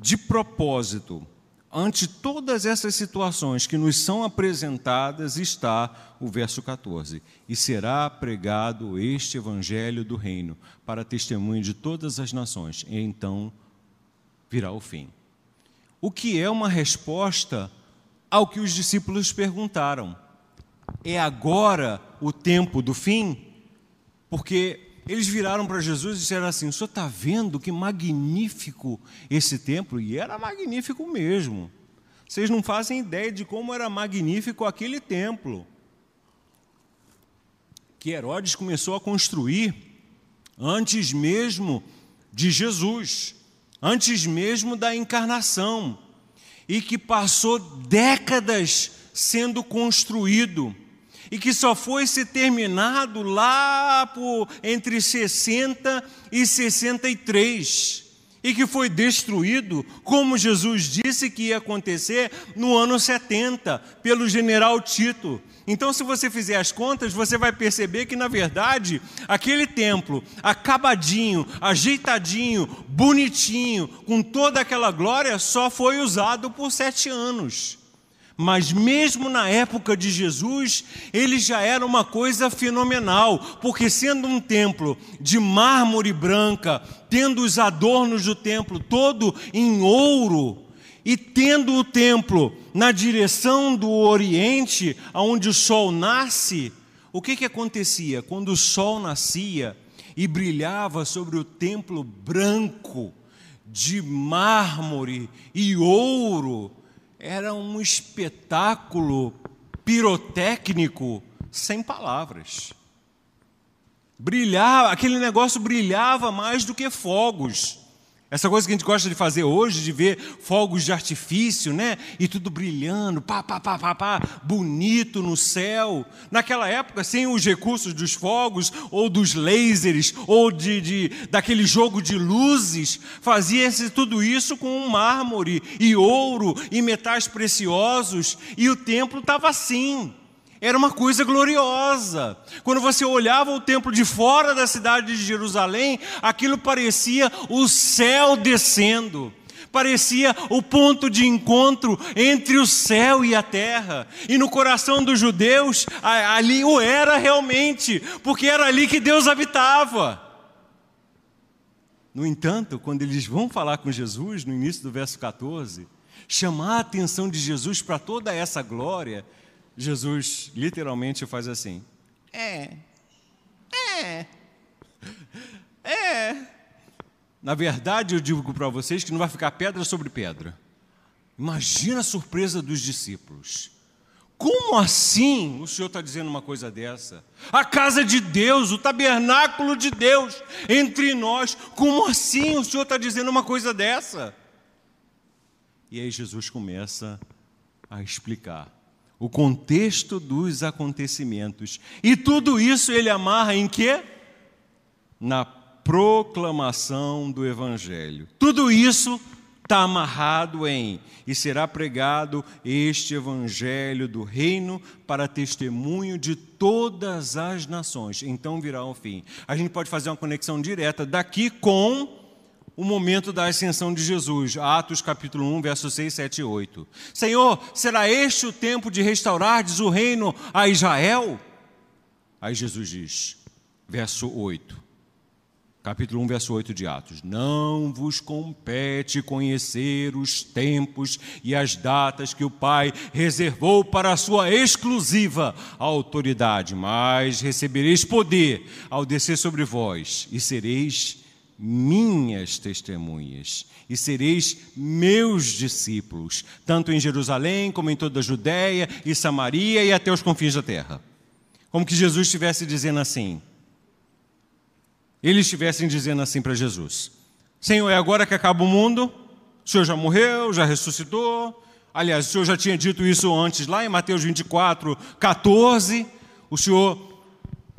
De propósito, ante todas essas situações que nos são apresentadas, está o verso 14: E será pregado este evangelho do reino para testemunho de todas as nações, e então virá o fim. O que é uma resposta ao que os discípulos perguntaram: é agora o tempo do fim? Porque eles viraram para Jesus e disseram assim: O senhor está vendo que magnífico esse templo? E era magnífico mesmo. Vocês não fazem ideia de como era magnífico aquele templo. Que Herodes começou a construir antes mesmo de Jesus antes mesmo da encarnação, e que passou décadas sendo construído, e que só foi ser terminado lá por entre 60 e 63, e que foi destruído, como Jesus disse que ia acontecer no ano 70, pelo general Tito. Então, se você fizer as contas, você vai perceber que, na verdade, aquele templo, acabadinho, ajeitadinho, bonitinho, com toda aquela glória, só foi usado por sete anos. Mas mesmo na época de Jesus, ele já era uma coisa fenomenal, porque sendo um templo de mármore branca, tendo os adornos do templo todo em ouro, e tendo o templo na direção do oriente, onde o sol nasce, o que, que acontecia? Quando o sol nascia e brilhava sobre o templo branco, de mármore e ouro, era um espetáculo pirotécnico sem palavras. Brilhava, aquele negócio brilhava mais do que fogos. Essa coisa que a gente gosta de fazer hoje, de ver fogos de artifício, né? E tudo brilhando, pá, pá, pá, pá, pá, bonito no céu. Naquela época, sem os recursos dos fogos, ou dos lasers, ou de, de daquele jogo de luzes, fazia-se tudo isso com mármore e ouro e metais preciosos, e o templo estava assim. Era uma coisa gloriosa. Quando você olhava o templo de fora da cidade de Jerusalém, aquilo parecia o céu descendo. Parecia o ponto de encontro entre o céu e a terra. E no coração dos judeus, ali o era realmente, porque era ali que Deus habitava. No entanto, quando eles vão falar com Jesus, no início do verso 14, chamar a atenção de Jesus para toda essa glória, Jesus literalmente faz assim: é, é, é. Na verdade, eu digo para vocês que não vai ficar pedra sobre pedra. Imagina a surpresa dos discípulos. Como assim o Senhor está dizendo uma coisa dessa? A casa de Deus, o tabernáculo de Deus entre nós, como assim o Senhor está dizendo uma coisa dessa? E aí Jesus começa a explicar o contexto dos acontecimentos. E tudo isso ele amarra em quê? Na proclamação do Evangelho. Tudo isso está amarrado em e será pregado este Evangelho do Reino para testemunho de todas as nações. Então virá o fim. A gente pode fazer uma conexão direta daqui com o momento da ascensão de Jesus, Atos capítulo 1, versos 6, 7 e 8. Senhor, será este o tempo de restaurardes o reino a Israel? Aí Jesus diz, verso 8, capítulo 1, verso 8 de Atos: Não vos compete conhecer os tempos e as datas que o Pai reservou para a sua exclusiva autoridade, mas recebereis poder ao descer sobre vós e sereis minhas testemunhas, e sereis meus discípulos, tanto em Jerusalém como em toda a Judéia e Samaria e até os confins da terra. Como que Jesus estivesse dizendo assim. Eles estivessem dizendo assim para Jesus: Senhor, é agora que acaba o mundo? O Senhor já morreu, já ressuscitou. Aliás, o Senhor já tinha dito isso antes, lá em Mateus 24, 14. O Senhor,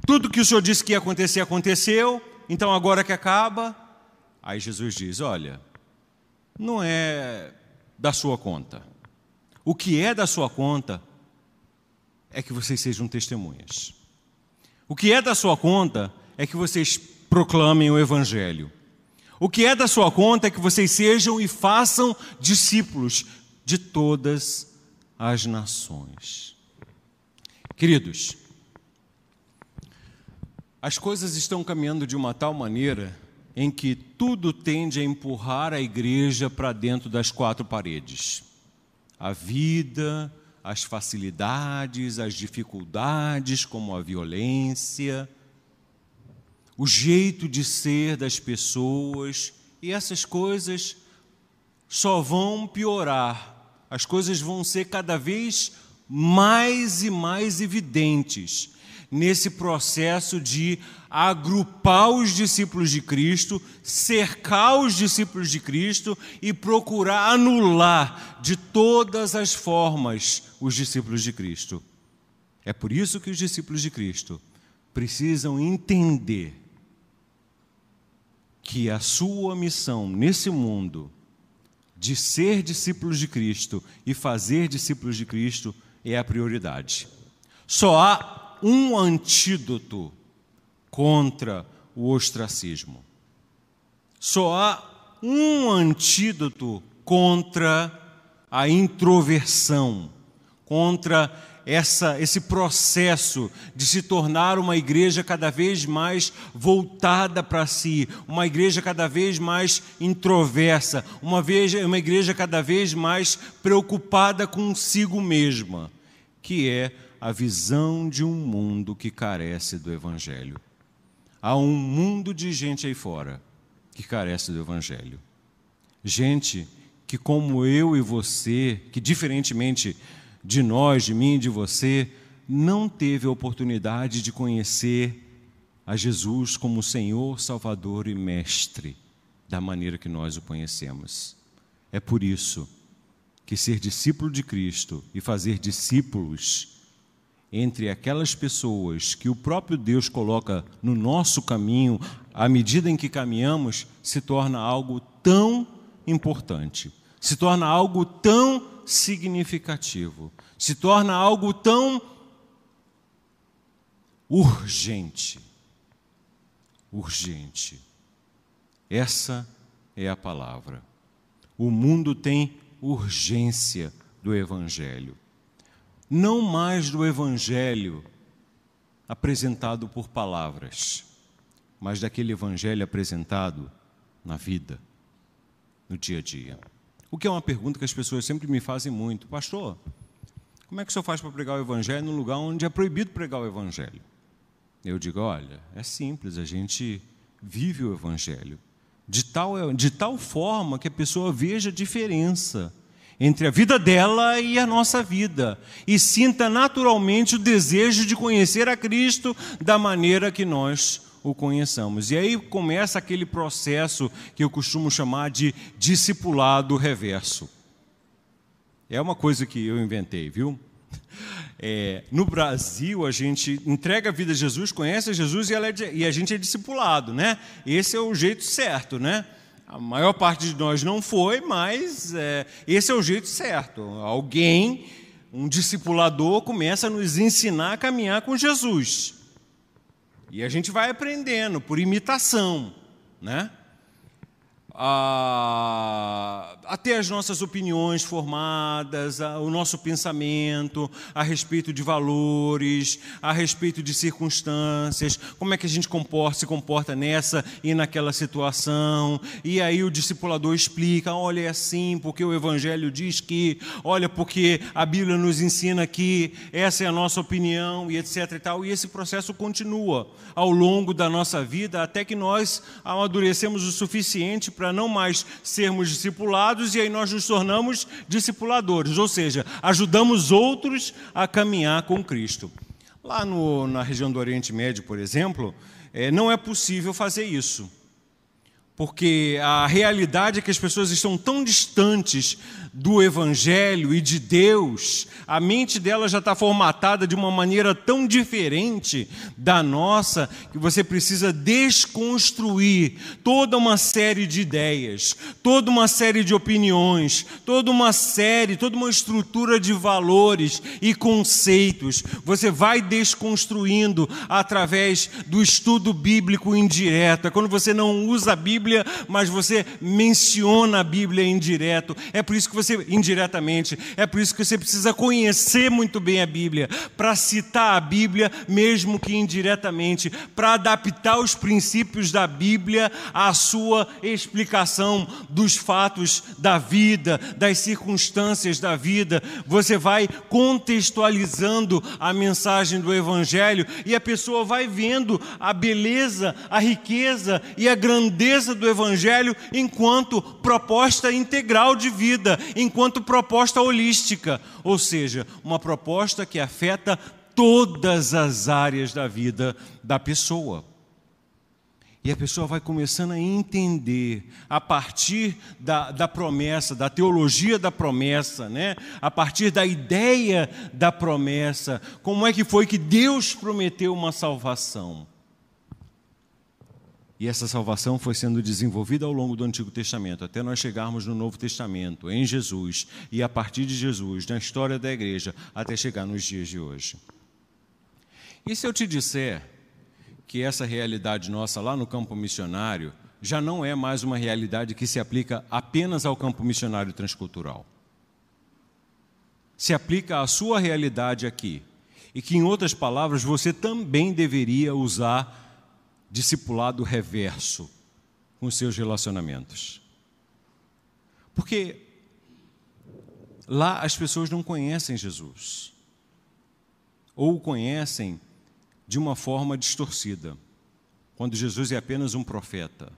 tudo que o Senhor disse que ia acontecer, aconteceu então agora que acaba, aí Jesus diz: Olha, não é da sua conta. O que é da sua conta é que vocês sejam testemunhas. O que é da sua conta é que vocês proclamem o Evangelho. O que é da sua conta é que vocês sejam e façam discípulos de todas as nações. Queridos, as coisas estão caminhando de uma tal maneira em que tudo tende a empurrar a igreja para dentro das quatro paredes. A vida, as facilidades, as dificuldades, como a violência, o jeito de ser das pessoas, e essas coisas só vão piorar. As coisas vão ser cada vez mais e mais evidentes nesse processo de agrupar os discípulos de Cristo, cercar os discípulos de Cristo e procurar anular de todas as formas os discípulos de Cristo. É por isso que os discípulos de Cristo precisam entender que a sua missão nesse mundo de ser discípulos de Cristo e fazer discípulos de Cristo é a prioridade. Só há um antídoto contra o ostracismo. Só há um antídoto contra a introversão, contra essa, esse processo de se tornar uma igreja cada vez mais voltada para si, uma igreja cada vez mais introversa, uma, vez, uma igreja cada vez mais preocupada consigo mesma, que é a visão de um mundo que carece do Evangelho. Há um mundo de gente aí fora que carece do Evangelho. Gente que, como eu e você, que diferentemente de nós, de mim e de você, não teve a oportunidade de conhecer a Jesus como Senhor, Salvador e Mestre, da maneira que nós o conhecemos. É por isso que ser discípulo de Cristo e fazer discípulos entre aquelas pessoas que o próprio Deus coloca no nosso caminho, à medida em que caminhamos, se torna algo tão importante, se torna algo tão significativo, se torna algo tão urgente. Urgente. Essa é a palavra. O mundo tem urgência do Evangelho. Não mais do Evangelho apresentado por palavras, mas daquele Evangelho apresentado na vida, no dia a dia. O que é uma pergunta que as pessoas sempre me fazem muito: Pastor, como é que o senhor faz para pregar o Evangelho num lugar onde é proibido pregar o Evangelho? Eu digo: olha, é simples, a gente vive o Evangelho de tal, de tal forma que a pessoa veja a diferença entre a vida dela e a nossa vida e sinta naturalmente o desejo de conhecer a Cristo da maneira que nós o conheçamos. E aí começa aquele processo que eu costumo chamar de discipulado reverso. É uma coisa que eu inventei, viu? É, no Brasil, a gente entrega a vida a Jesus, conhece a Jesus e, é, e, a gente é discipulado, né? Esse é o jeito certo, né? A maior parte de nós não foi, mas é, esse é o jeito certo. Alguém, um discipulador, começa a nos ensinar a caminhar com Jesus. E a gente vai aprendendo por imitação, né? A, a, ter as nossas opiniões formadas, a, o nosso pensamento a respeito de valores, a respeito de circunstâncias, como é que a gente comporta, se comporta nessa e naquela situação. E aí o discipulador explica: olha, é assim, porque o Evangelho diz que, olha, porque a Bíblia nos ensina que essa é a nossa opinião e etc. E, tal. e esse processo continua ao longo da nossa vida até que nós amadurecemos o suficiente para para não mais sermos discipulados e aí nós nos tornamos discipuladores, ou seja, ajudamos outros a caminhar com Cristo. Lá no, na região do Oriente Médio, por exemplo, é, não é possível fazer isso. Porque a realidade é que as pessoas estão tão distantes do Evangelho e de Deus, a mente dela já está formatada de uma maneira tão diferente da nossa, que você precisa desconstruir toda uma série de ideias, toda uma série de opiniões, toda uma série, toda uma estrutura de valores e conceitos. Você vai desconstruindo através do estudo bíblico indireto. É quando você não usa a Bíblia, mas você menciona a Bíblia indireto. É por isso que você você indiretamente. É por isso que você precisa conhecer muito bem a Bíblia, para citar a Bíblia, mesmo que indiretamente, para adaptar os princípios da Bíblia à sua explicação dos fatos da vida, das circunstâncias da vida. Você vai contextualizando a mensagem do Evangelho e a pessoa vai vendo a beleza, a riqueza e a grandeza do Evangelho enquanto proposta integral de vida, enquanto proposta holística, ou seja, uma proposta que afeta todas as áreas da vida da pessoa. E a pessoa vai começando a entender, a partir da, da promessa, da teologia da promessa, né? a partir da ideia da promessa, como é que foi que Deus prometeu uma salvação. E essa salvação foi sendo desenvolvida ao longo do Antigo Testamento, até nós chegarmos no Novo Testamento, em Jesus, e a partir de Jesus, na história da igreja, até chegar nos dias de hoje. E se eu te disser que essa realidade nossa lá no campo missionário já não é mais uma realidade que se aplica apenas ao campo missionário transcultural? Se aplica à sua realidade aqui. E que, em outras palavras, você também deveria usar discipulado reverso com seus relacionamentos. Porque lá as pessoas não conhecem Jesus, ou o conhecem de uma forma distorcida, quando Jesus é apenas um profeta.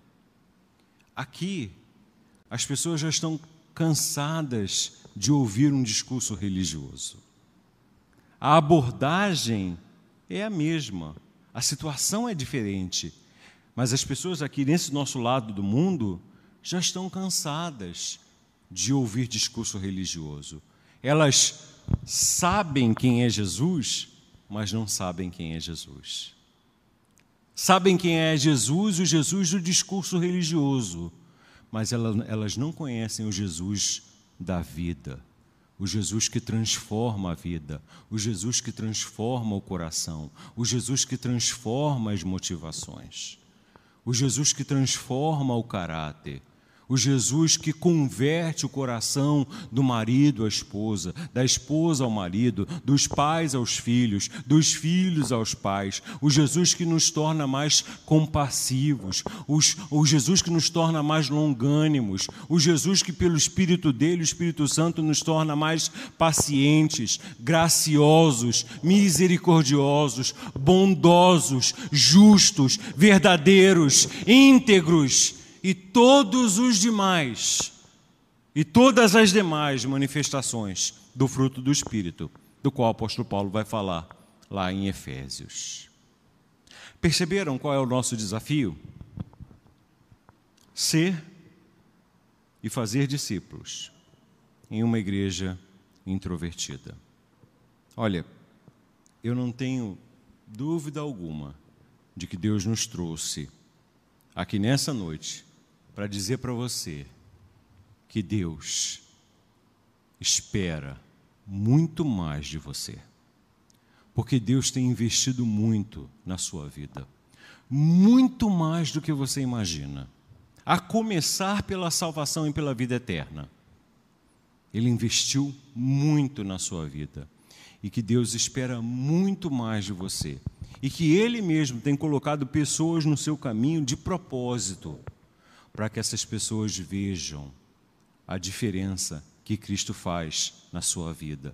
Aqui, as pessoas já estão cansadas de ouvir um discurso religioso. A abordagem é a mesma, a situação é diferente, mas as pessoas aqui nesse nosso lado do mundo já estão cansadas de ouvir discurso religioso. Elas sabem quem é Jesus, mas não sabem quem é Jesus. Sabem quem é Jesus, o Jesus do discurso religioso, mas elas não conhecem o Jesus da vida, o Jesus que transforma a vida, o Jesus que transforma o coração, o Jesus que transforma as motivações, o Jesus que transforma o caráter o Jesus que converte o coração do marido à esposa, da esposa ao marido, dos pais aos filhos, dos filhos aos pais. O Jesus que nos torna mais compassivos. Os, o Jesus que nos torna mais longânimos. O Jesus que, pelo Espírito dele, o Espírito Santo, nos torna mais pacientes, graciosos, misericordiosos, bondosos, justos, verdadeiros, íntegros e todos os demais, e todas as demais manifestações do fruto do Espírito, do qual o apóstolo Paulo vai falar lá em Efésios. Perceberam qual é o nosso desafio? Ser e fazer discípulos em uma igreja introvertida. Olha, eu não tenho dúvida alguma de que Deus nos trouxe aqui nessa noite para dizer para você que Deus espera muito mais de você. Porque Deus tem investido muito na sua vida. Muito mais do que você imagina. A começar pela salvação e pela vida eterna. Ele investiu muito na sua vida. E que Deus espera muito mais de você. E que Ele mesmo tem colocado pessoas no seu caminho de propósito para que essas pessoas vejam a diferença que Cristo faz na sua vida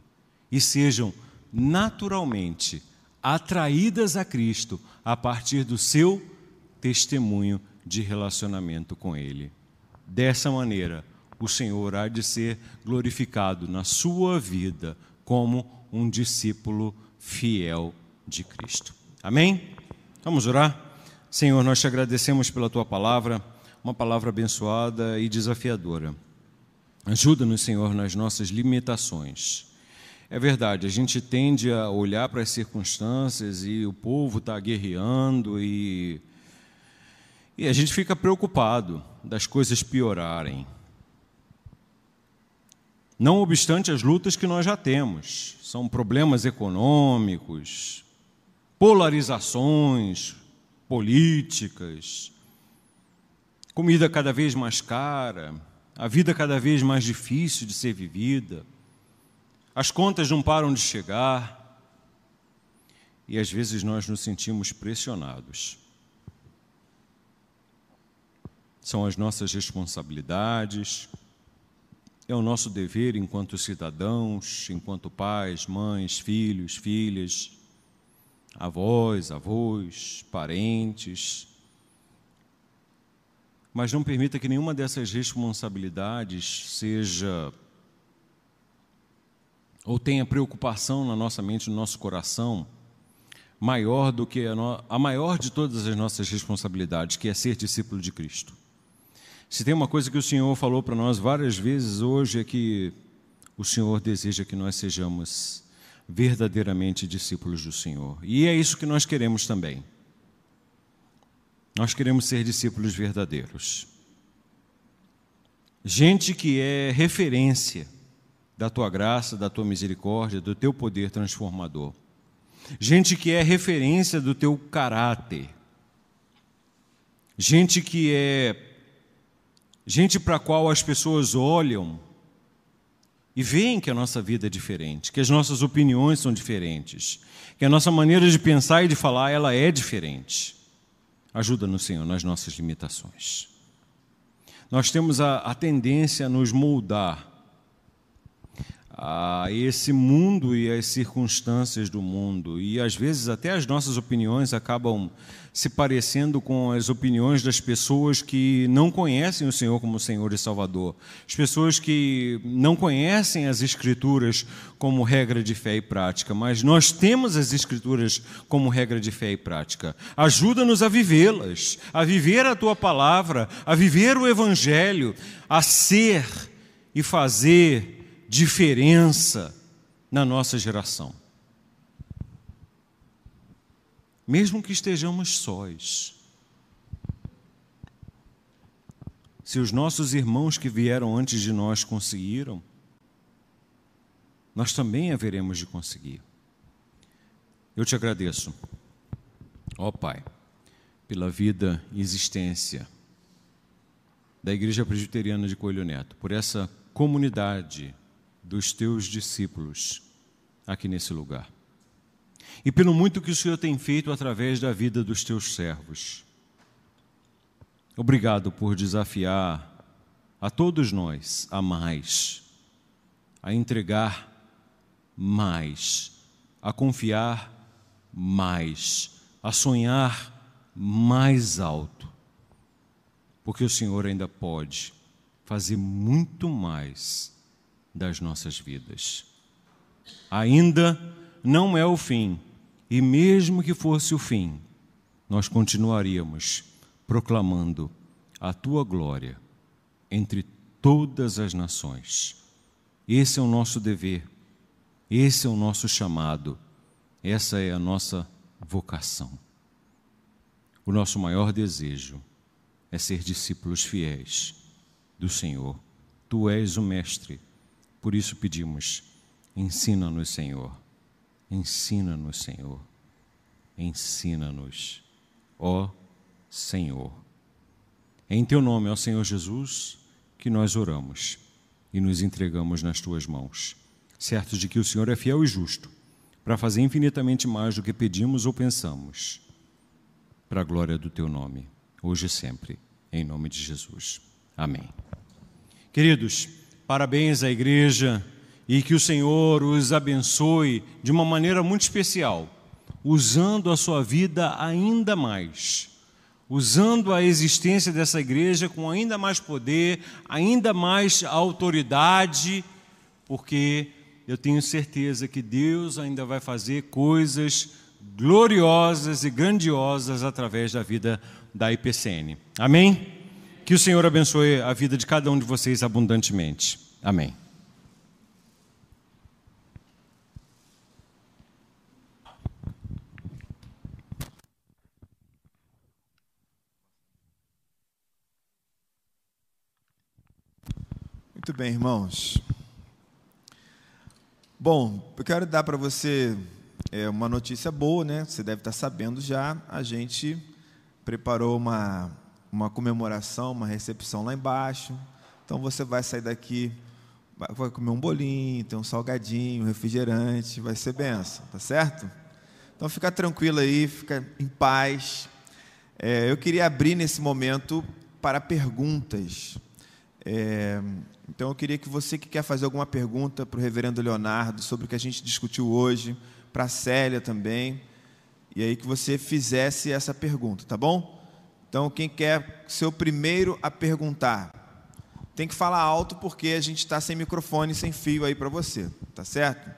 e sejam naturalmente atraídas a Cristo a partir do seu testemunho de relacionamento com Ele. Dessa maneira, o Senhor há de ser glorificado na sua vida como um discípulo fiel de Cristo. Amém? Vamos orar? Senhor, nós te agradecemos pela tua palavra uma palavra abençoada e desafiadora. Ajuda-nos, Senhor, nas nossas limitações. É verdade, a gente tende a olhar para as circunstâncias e o povo está guerreando e, e a gente fica preocupado das coisas piorarem. Não obstante as lutas que nós já temos, são problemas econômicos, polarizações políticas, comida cada vez mais cara, a vida cada vez mais difícil de ser vivida, as contas não param de chegar e às vezes nós nos sentimos pressionados. São as nossas responsabilidades, é o nosso dever enquanto cidadãos, enquanto pais, mães, filhos, filhas, avós, avós, parentes, mas não permita que nenhuma dessas responsabilidades seja ou tenha preocupação na nossa mente, no nosso coração, maior do que a, no... a maior de todas as nossas responsabilidades, que é ser discípulo de Cristo. Se tem uma coisa que o Senhor falou para nós várias vezes hoje é que o Senhor deseja que nós sejamos verdadeiramente discípulos do Senhor. E é isso que nós queremos também. Nós queremos ser discípulos verdadeiros. Gente que é referência da tua graça, da tua misericórdia, do teu poder transformador. Gente que é referência do teu caráter. Gente que é gente para a qual as pessoas olham e veem que a nossa vida é diferente, que as nossas opiniões são diferentes, que a nossa maneira de pensar e de falar ela é diferente. Ajuda-nos, Senhor, nas nossas limitações. Nós temos a, a tendência a nos moldar a esse mundo e às circunstâncias do mundo. E às vezes até as nossas opiniões acabam se parecendo com as opiniões das pessoas que não conhecem o Senhor como Senhor e Salvador. As pessoas que não conhecem as Escrituras como regra de fé e prática, mas nós temos as Escrituras como regra de fé e prática. Ajuda-nos a vivê-las, a viver a tua palavra, a viver o Evangelho, a ser e fazer diferença na nossa geração. Mesmo que estejamos sós. Se os nossos irmãos que vieram antes de nós conseguiram, nós também haveremos de conseguir. Eu te agradeço, ó Pai, pela vida e existência da Igreja Presbiteriana de Coelho Neto, por essa comunidade dos teus discípulos aqui nesse lugar. E pelo muito que o Senhor tem feito através da vida dos teus servos. Obrigado por desafiar a todos nós a mais, a entregar mais, a confiar mais, a sonhar mais alto, porque o Senhor ainda pode fazer muito mais das nossas vidas. Ainda não é o fim, e mesmo que fosse o fim, nós continuaríamos proclamando a tua glória entre todas as nações. Esse é o nosso dever, esse é o nosso chamado, essa é a nossa vocação. O nosso maior desejo é ser discípulos fiéis do Senhor. Tu és o Mestre por isso pedimos: ensina-nos, Senhor, ensina-nos, Senhor, ensina-nos, ó Senhor. É em teu nome, ó Senhor Jesus, que nós oramos e nos entregamos nas tuas mãos, certos de que o Senhor é fiel e justo para fazer infinitamente mais do que pedimos ou pensamos, para a glória do teu nome, hoje e sempre, em nome de Jesus. Amém. Queridos, Parabéns à igreja e que o Senhor os abençoe de uma maneira muito especial, usando a sua vida ainda mais, usando a existência dessa igreja com ainda mais poder, ainda mais autoridade, porque eu tenho certeza que Deus ainda vai fazer coisas gloriosas e grandiosas através da vida da IPCN. Amém? Que o Senhor abençoe a vida de cada um de vocês abundantemente. Amém. Muito bem, irmãos. Bom, eu quero dar para você é, uma notícia boa, né? Você deve estar sabendo já. A gente preparou uma uma comemoração, uma recepção lá embaixo. Então você vai sair daqui, vai comer um bolinho, tem um salgadinho, um refrigerante, vai ser benção, tá certo? Então fica tranquilo aí, fica em paz. É, eu queria abrir nesse momento para perguntas. É, então eu queria que você que quer fazer alguma pergunta para o reverendo Leonardo sobre o que a gente discutiu hoje, para a Célia também, e aí que você fizesse essa pergunta, tá bom? Então, quem quer ser o primeiro a perguntar, tem que falar alto porque a gente está sem microfone, sem fio aí para você, tá certo?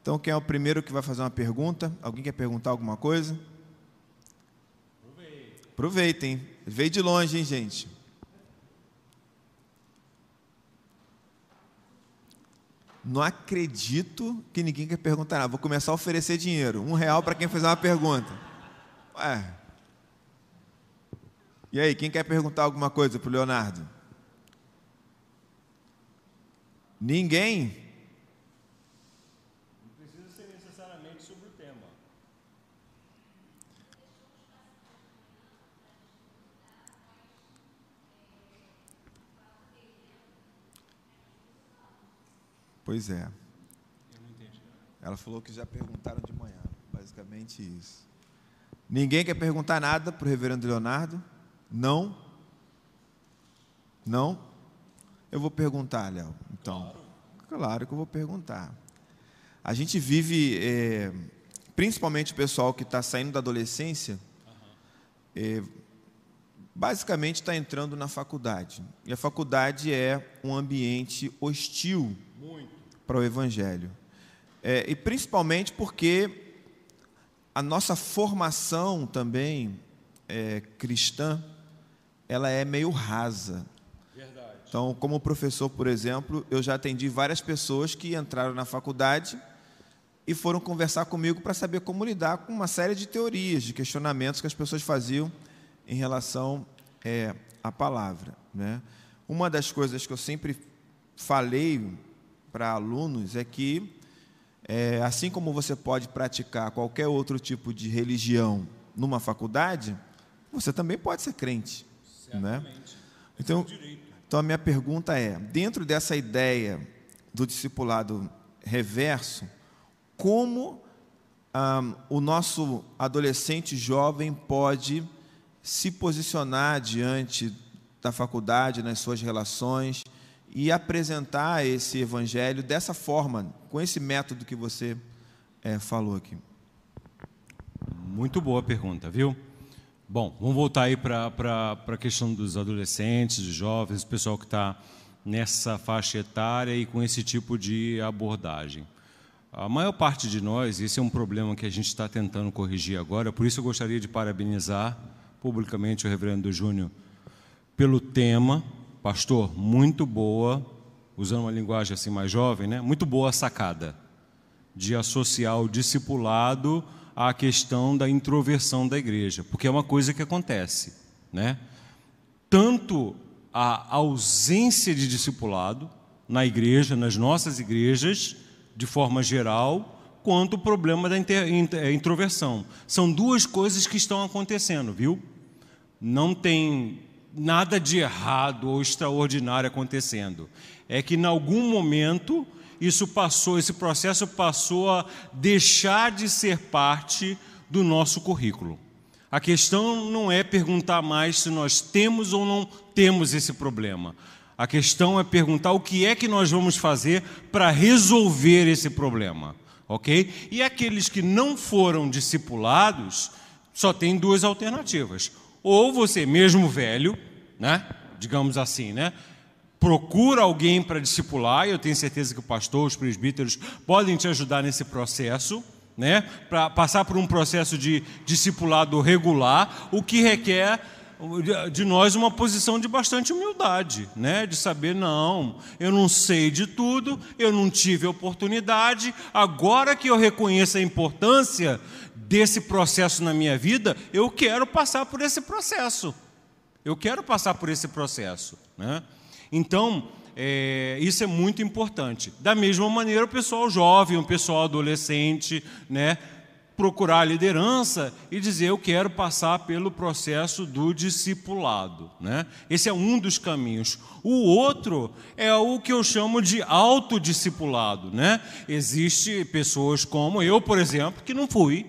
Então, quem é o primeiro que vai fazer uma pergunta? Alguém quer perguntar alguma coisa? Aproveitem. Veio de longe, hein, gente? Não acredito que ninguém quer perguntar nada. Vou começar a oferecer dinheiro. Um real para quem fizer uma pergunta. Ué, e aí, quem quer perguntar alguma coisa para o Leonardo? Ninguém? Não precisa ser necessariamente sobre o tema. Pois é. Ela falou que já perguntaram de manhã, basicamente isso. Ninguém quer perguntar nada para o reverendo Leonardo? Não? Não? Eu vou perguntar, Léo. Então, Claro que eu vou perguntar. A gente vive, é, principalmente o pessoal que está saindo da adolescência, é, basicamente está entrando na faculdade. E a faculdade é um ambiente hostil para o evangelho. É, e principalmente porque a nossa formação também é, cristã, ela é meio rasa. Verdade. Então, como professor, por exemplo, eu já atendi várias pessoas que entraram na faculdade e foram conversar comigo para saber como lidar com uma série de teorias, de questionamentos que as pessoas faziam em relação é, à palavra. Né? Uma das coisas que eu sempre falei para alunos é que, é, assim como você pode praticar qualquer outro tipo de religião numa faculdade, você também pode ser crente. Né? Então, então, a minha pergunta é: dentro dessa ideia do discipulado reverso, como ah, o nosso adolescente jovem pode se posicionar diante da faculdade, nas suas relações e apresentar esse evangelho dessa forma, com esse método que você é, falou aqui? Muito boa pergunta, viu? Bom, vamos voltar aí para a questão dos adolescentes, dos jovens, o pessoal que está nessa faixa etária e com esse tipo de abordagem. A maior parte de nós, esse é um problema que a gente está tentando corrigir agora, por isso eu gostaria de parabenizar publicamente o reverendo Júnior pelo tema. Pastor, muito boa, usando uma linguagem assim mais jovem, né? Muito boa a sacada de associar o discipulado à questão da introversão da igreja, porque é uma coisa que acontece, né? Tanto a ausência de discipulado na igreja, nas nossas igrejas, de forma geral, quanto o problema da é, introversão. São duas coisas que estão acontecendo, viu? Não tem nada de errado ou extraordinário acontecendo. É que em algum momento isso passou, esse processo passou a deixar de ser parte do nosso currículo. A questão não é perguntar mais se nós temos ou não temos esse problema. A questão é perguntar o que é que nós vamos fazer para resolver esse problema, ok? E aqueles que não foram discipulados, só tem duas alternativas. Ou você, mesmo velho, né? digamos assim, né? Procura alguém para discipular, e eu tenho certeza que o pastor, os presbíteros podem te ajudar nesse processo, né? para passar por um processo de discipulado regular, o que requer de nós uma posição de bastante humildade, né? De saber não, eu não sei de tudo, eu não tive oportunidade. Agora que eu reconheço a importância desse processo na minha vida, eu quero passar por esse processo. Eu quero passar por esse processo, né? Então, é, isso é muito importante. Da mesma maneira, o pessoal jovem, o pessoal adolescente, né? procurar a liderança e dizer eu quero passar pelo processo do discipulado, né? Esse é um dos caminhos. O outro é o que eu chamo de autodiscipulado, né? Existe pessoas como eu, por exemplo, que não fui,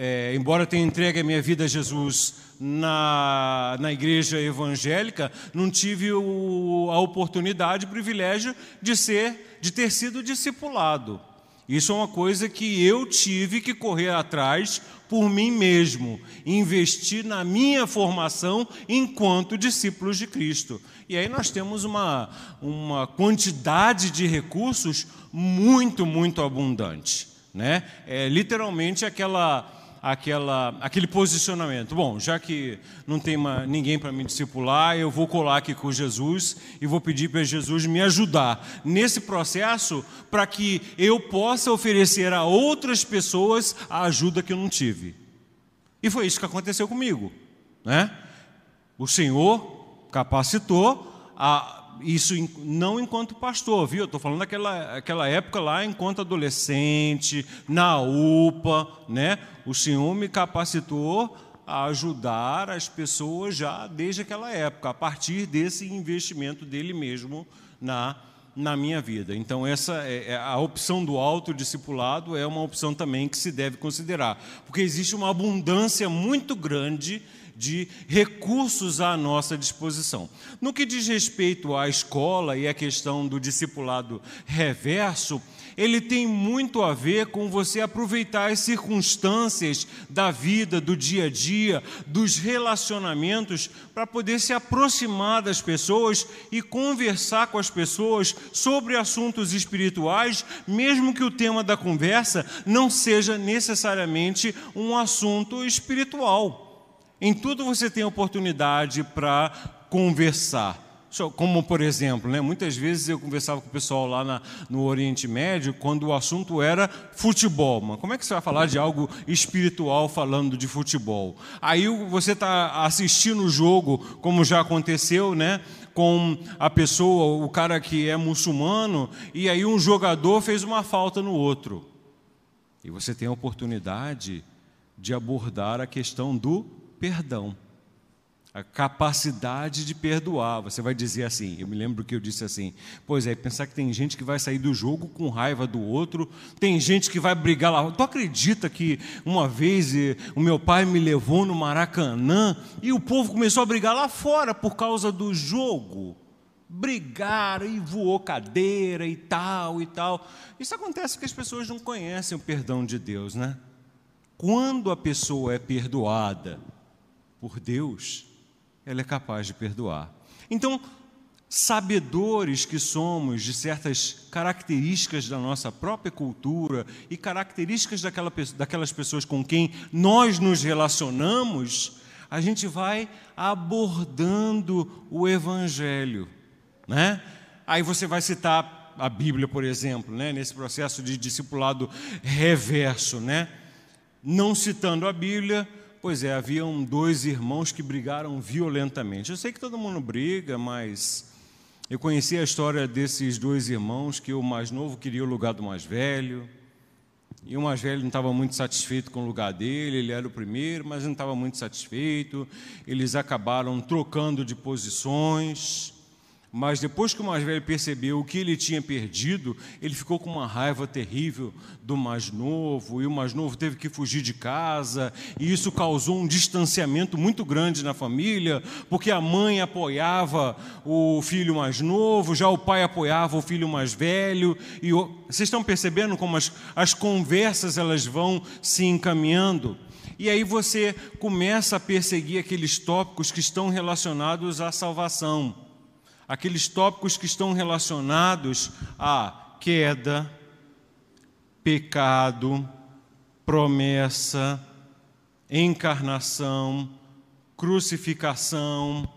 é, embora tenha entregue a minha vida a Jesus na, na igreja evangélica, não tive o, a oportunidade, o privilégio de ser, de ter sido discipulado. Isso é uma coisa que eu tive que correr atrás por mim mesmo, investir na minha formação enquanto discípulos de Cristo. E aí nós temos uma, uma quantidade de recursos muito, muito abundante. Né? É literalmente aquela aquela, aquele posicionamento. Bom, já que não tem uma, ninguém para me discipular, eu vou colar aqui com Jesus e vou pedir para Jesus me ajudar nesse processo para que eu possa oferecer a outras pessoas a ajuda que eu não tive. E foi isso que aconteceu comigo. Né? O Senhor capacitou a isso não enquanto pastor, viu? Estou falando daquela aquela época lá, enquanto adolescente, na UPA, né? O Senhor me capacitou a ajudar as pessoas já desde aquela época, a partir desse investimento dele mesmo na na minha vida. Então essa é, é a opção do autodiscipulado é uma opção também que se deve considerar, porque existe uma abundância muito grande de recursos à nossa disposição. No que diz respeito à escola e à questão do discipulado reverso, ele tem muito a ver com você aproveitar as circunstâncias da vida, do dia a dia, dos relacionamentos, para poder se aproximar das pessoas e conversar com as pessoas sobre assuntos espirituais, mesmo que o tema da conversa não seja necessariamente um assunto espiritual. Em tudo você tem oportunidade para conversar. Como, por exemplo, né, muitas vezes eu conversava com o pessoal lá na, no Oriente Médio quando o assunto era futebol. Mas como é que você vai falar de algo espiritual falando de futebol? Aí você está assistindo o jogo, como já aconteceu, né, com a pessoa, o cara que é muçulmano, e aí um jogador fez uma falta no outro. E você tem a oportunidade de abordar a questão do perdão a capacidade de perdoar. Você vai dizer assim, eu me lembro que eu disse assim, pois é, pensar que tem gente que vai sair do jogo com raiva do outro, tem gente que vai brigar lá. Tu acredita que uma vez eh, o meu pai me levou no Maracanã e o povo começou a brigar lá fora por causa do jogo? Brigaram e voou cadeira e tal e tal. Isso acontece porque as pessoas não conhecem o perdão de Deus, né? Quando a pessoa é perdoada por Deus, ela é capaz de perdoar. Então, sabedores que somos de certas características da nossa própria cultura e características daquela, daquelas pessoas com quem nós nos relacionamos, a gente vai abordando o Evangelho. Né? Aí você vai citar a Bíblia, por exemplo, né? nesse processo de discipulado reverso. Né? Não citando a Bíblia, Pois é, haviam dois irmãos que brigaram violentamente. Eu sei que todo mundo briga, mas eu conheci a história desses dois irmãos que o mais novo queria o lugar do mais velho. E o mais velho não estava muito satisfeito com o lugar dele, ele era o primeiro, mas não estava muito satisfeito. Eles acabaram trocando de posições. Mas depois que o mais velho percebeu o que ele tinha perdido, ele ficou com uma raiva terrível do mais novo, e o mais novo teve que fugir de casa, e isso causou um distanciamento muito grande na família, porque a mãe apoiava o filho mais novo, já o pai apoiava o filho mais velho, e o... vocês estão percebendo como as, as conversas elas vão se encaminhando? E aí você começa a perseguir aqueles tópicos que estão relacionados à salvação aqueles tópicos que estão relacionados à queda, pecado, promessa, encarnação, crucificação,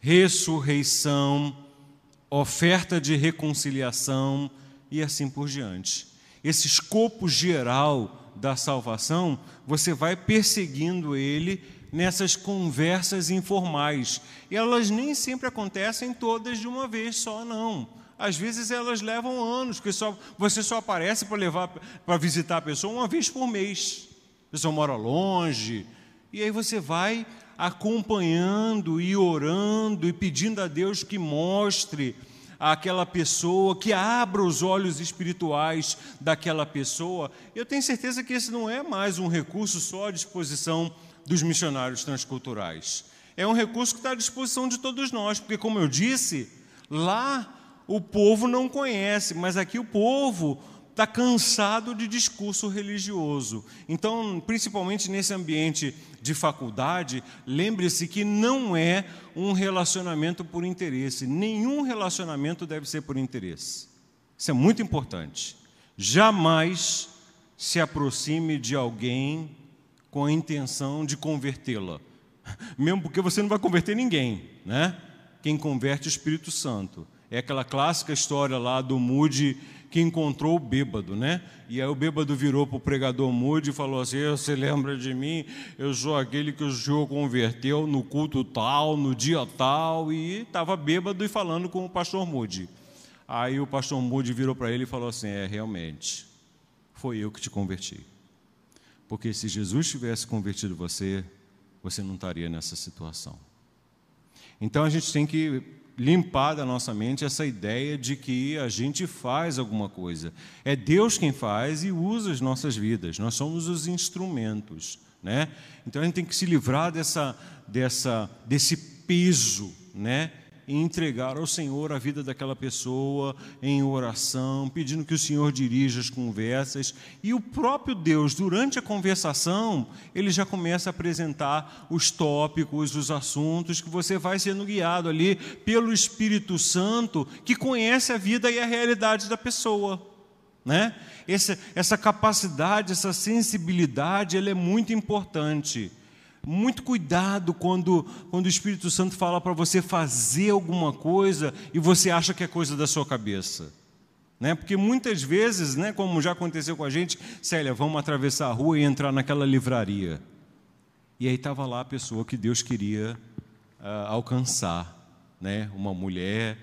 ressurreição, oferta de reconciliação e assim por diante. Esse escopo geral da salvação, você vai perseguindo ele nessas conversas informais. E elas nem sempre acontecem todas de uma vez só, não. Às vezes elas levam anos, porque só, você só aparece para levar para visitar a pessoa uma vez por mês. A pessoa mora longe, e aí você vai acompanhando e orando e pedindo a Deus que mostre àquela pessoa, que abra os olhos espirituais daquela pessoa. Eu tenho certeza que esse não é mais um recurso só à disposição dos missionários transculturais. É um recurso que está à disposição de todos nós, porque, como eu disse, lá o povo não conhece, mas aqui o povo está cansado de discurso religioso. Então, principalmente nesse ambiente de faculdade, lembre-se que não é um relacionamento por interesse. Nenhum relacionamento deve ser por interesse. Isso é muito importante. Jamais se aproxime de alguém com a intenção de convertê-la. Mesmo porque você não vai converter ninguém, né? Quem converte é o Espírito Santo. É aquela clássica história lá do Mude que encontrou o bêbado, né? E aí o bêbado virou para o pregador Mude e falou assim: Você lembra de mim? Eu sou aquele que o senhor converteu no culto tal, no dia tal, e estava bêbado e falando com o pastor Mude. Aí o pastor Mude virou para ele e falou assim: É, realmente, foi eu que te converti. Porque se Jesus tivesse convertido você, você não estaria nessa situação. Então a gente tem que limpar da nossa mente essa ideia de que a gente faz alguma coisa. É Deus quem faz e usa as nossas vidas. Nós somos os instrumentos né? Então a gente tem que se livrar dessa, dessa, desse peso, né? E entregar ao Senhor a vida daquela pessoa em oração, pedindo que o Senhor dirija as conversas. E o próprio Deus, durante a conversação, ele já começa a apresentar os tópicos, os assuntos que você vai sendo guiado ali pelo Espírito Santo, que conhece a vida e a realidade da pessoa. Né? Essa, essa capacidade, essa sensibilidade, ela é muito importante muito cuidado quando, quando o Espírito Santo fala para você fazer alguma coisa e você acha que é coisa da sua cabeça. Né? Porque muitas vezes, né, como já aconteceu com a gente, Célia, vamos atravessar a rua e entrar naquela livraria. E aí estava lá a pessoa que Deus queria uh, alcançar, né? uma mulher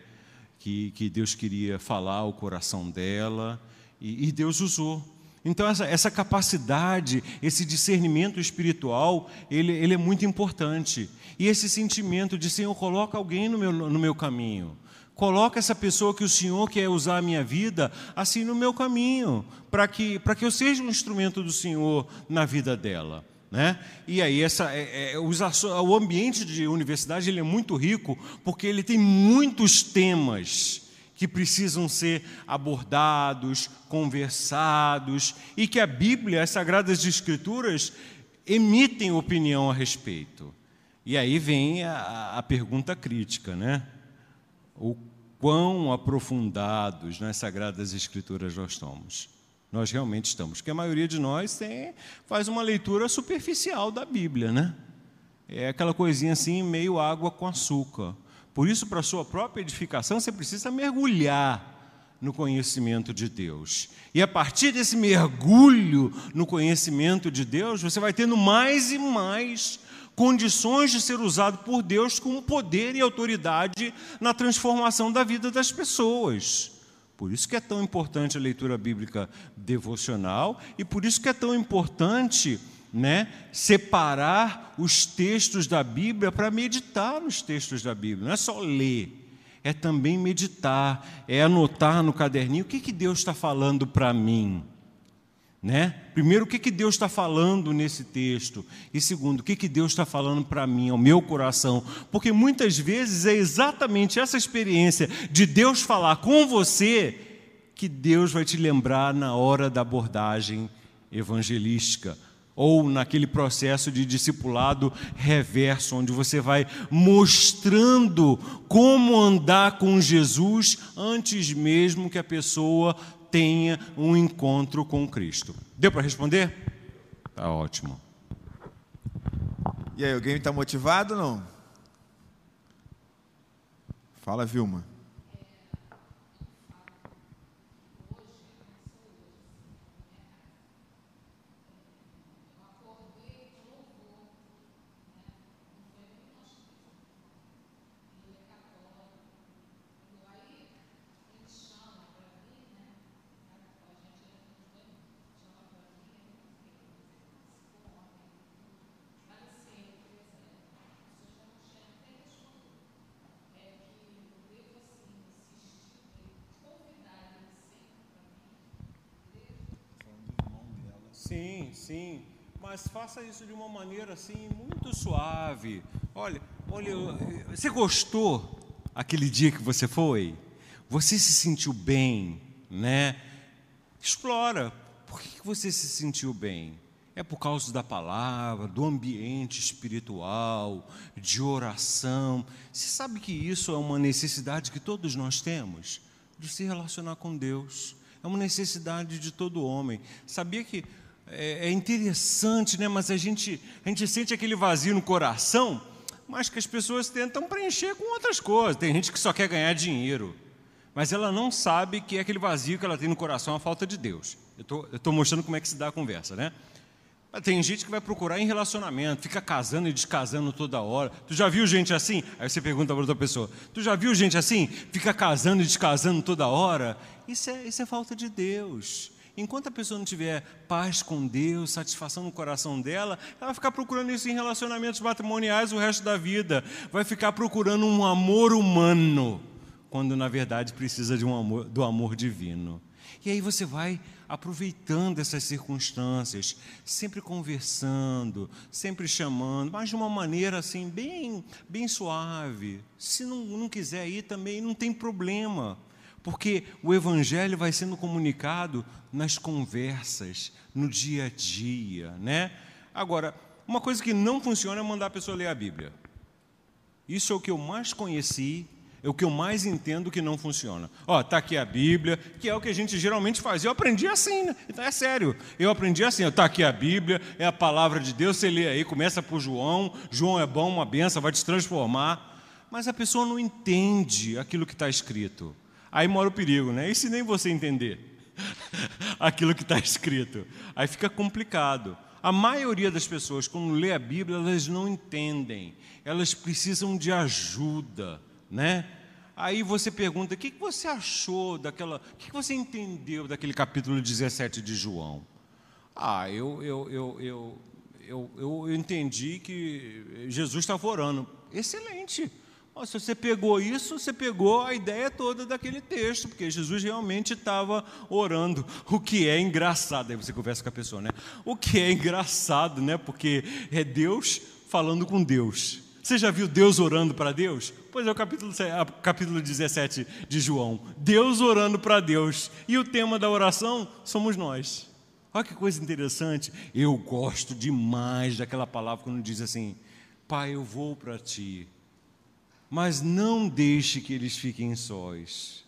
que, que Deus queria falar ao coração dela, e, e Deus usou. Então, essa, essa capacidade, esse discernimento espiritual, ele, ele é muito importante. E esse sentimento de, Senhor, coloca alguém no meu, no meu caminho. Coloca essa pessoa que o Senhor quer usar a minha vida assim no meu caminho, para que, que eu seja um instrumento do Senhor na vida dela. Né? E aí essa, é, é, o ambiente de universidade ele é muito rico porque ele tem muitos temas que precisam ser abordados, conversados, e que a Bíblia, as Sagradas Escrituras, emitem opinião a respeito. E aí vem a, a pergunta crítica, né? O quão aprofundados nas Sagradas Escrituras nós estamos? Nós realmente estamos, porque a maioria de nós tem, faz uma leitura superficial da Bíblia, né? É aquela coisinha assim, meio água com açúcar. Por isso, para a sua própria edificação, você precisa mergulhar no conhecimento de Deus. E a partir desse mergulho no conhecimento de Deus, você vai tendo mais e mais condições de ser usado por Deus com poder e autoridade na transformação da vida das pessoas. Por isso que é tão importante a leitura bíblica devocional e por isso que é tão importante né, separar os textos da Bíblia para meditar nos textos da Bíblia. Não é só ler, é também meditar, é anotar no caderninho o que, que Deus está falando para mim. Né? Primeiro, o que, que Deus está falando nesse texto? E segundo, o que, que Deus está falando para mim, ao meu coração? Porque muitas vezes é exatamente essa experiência de Deus falar com você que Deus vai te lembrar na hora da abordagem evangelística ou naquele processo de discipulado reverso, onde você vai mostrando como andar com Jesus antes mesmo que a pessoa tenha um encontro com Cristo. Deu para responder? Tá ótimo. E aí, alguém está motivado ou não? Fala, Vilma. Sim, sim. Mas faça isso de uma maneira assim, muito suave. Olha, olha, você gostou aquele dia que você foi? Você se sentiu bem, né? Explora. Por que você se sentiu bem? É por causa da palavra, do ambiente espiritual, de oração. Você sabe que isso é uma necessidade que todos nós temos? De se relacionar com Deus. É uma necessidade de todo homem. Sabia que é, é interessante, né? mas a gente, a gente sente aquele vazio no coração, mas que as pessoas tentam preencher com outras coisas. Tem gente que só quer ganhar dinheiro, mas ela não sabe que é aquele vazio que ela tem no coração a falta de Deus. Eu estou mostrando como é que se dá a conversa, né? Tem gente que vai procurar em relacionamento, fica casando e descasando toda hora. Tu já viu gente assim? Aí você pergunta para outra pessoa: Tu já viu gente assim? Fica casando e descasando toda hora? Isso é, isso é falta de Deus. Enquanto a pessoa não tiver paz com Deus, satisfação no coração dela, ela vai ficar procurando isso em relacionamentos matrimoniais o resto da vida. Vai ficar procurando um amor humano, quando na verdade precisa de um amor, do amor divino. E aí você vai aproveitando essas circunstâncias, sempre conversando, sempre chamando, mas de uma maneira assim, bem, bem suave. Se não, não quiser ir também, não tem problema, porque o Evangelho vai sendo comunicado nas conversas, no dia a dia, né? Agora, uma coisa que não funciona é mandar a pessoa ler a Bíblia. Isso é o que eu mais conheci é o que eu mais entendo que não funciona. Ó, tá aqui a Bíblia, que é o que a gente geralmente faz. Eu aprendi assim, né? Então é sério. Eu aprendi assim, está aqui a Bíblia, é a palavra de Deus, você lê aí, começa por João, João é bom, uma benção, vai te transformar. Mas a pessoa não entende aquilo que está escrito. Aí mora o perigo, né? E se nem você entender aquilo que está escrito? Aí fica complicado. A maioria das pessoas, quando lê a Bíblia, elas não entendem, elas precisam de ajuda né? Aí você pergunta: o que você achou daquela. O que você entendeu daquele capítulo 17 de João? Ah, eu, eu, eu, eu, eu, entendi que Jesus estava orando. Excelente. Se você pegou isso, você pegou a ideia toda daquele texto, porque Jesus realmente estava orando. O que é engraçado, aí você conversa com a pessoa, né? O que é engraçado, né? Porque é Deus falando com Deus. Você já viu Deus orando para Deus? Pois é o capítulo, capítulo 17 de João. Deus orando para Deus. E o tema da oração somos nós. Olha que coisa interessante. Eu gosto demais daquela palavra quando diz assim: Pai, eu vou para ti, mas não deixe que eles fiquem sós.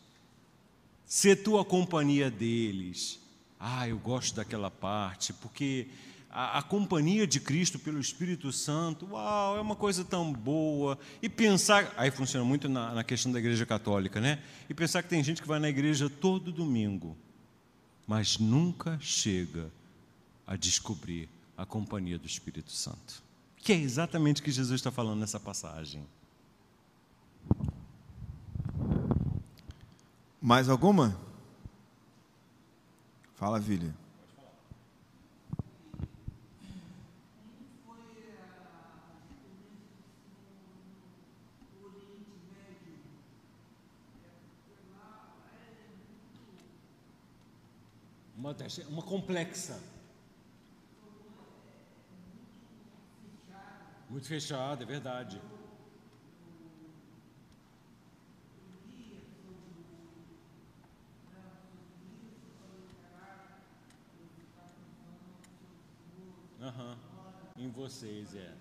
Se tua companhia deles. Ah, eu gosto daquela parte, porque a, a, companhia de Cristo pelo Espírito Santo, uau, é uma coisa tão boa. E pensar, aí funciona muito na, na questão da igreja católica, né? E pensar que tem gente que vai na igreja todo domingo, mas nunca chega a descobrir a companhia do Espírito Santo. Que é exatamente o que Jesus está falando nessa passagem. Mais alguma? Fala, Vili. uma, uma complexa. Muito fechada, é verdade. Uhum. Em vocês, é.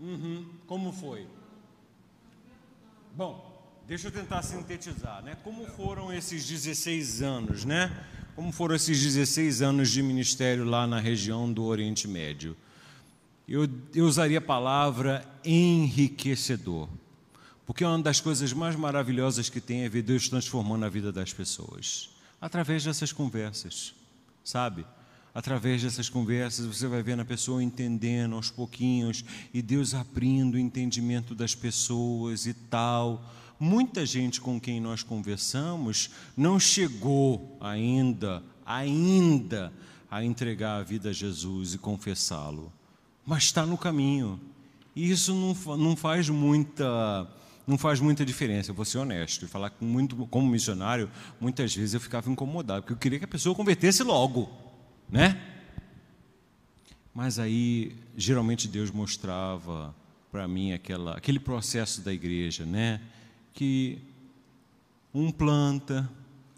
Uhum. Como foi? Bom, deixa eu tentar sintetizar, né? Como foram esses 16 anos, né? Como foram esses 16 anos de ministério lá na região do Oriente Médio? Eu, eu usaria a palavra enriquecedor, porque uma das coisas mais maravilhosas que tem é ver Deus transformando a vida das pessoas, através dessas conversas, sabe? através dessas conversas, você vai vendo a pessoa entendendo aos pouquinhos e Deus abrindo o entendimento das pessoas e tal. Muita gente com quem nós conversamos não chegou ainda, ainda, a entregar a vida a Jesus e confessá-lo, mas está no caminho. E isso não, não faz muita não faz muita diferença, eu vou ser honesto e falar com muito, como missionário, muitas vezes eu ficava incomodado, porque eu queria que a pessoa convertesse logo né? Mas aí, geralmente Deus mostrava para mim aquela, aquele processo da igreja, né? Que um planta,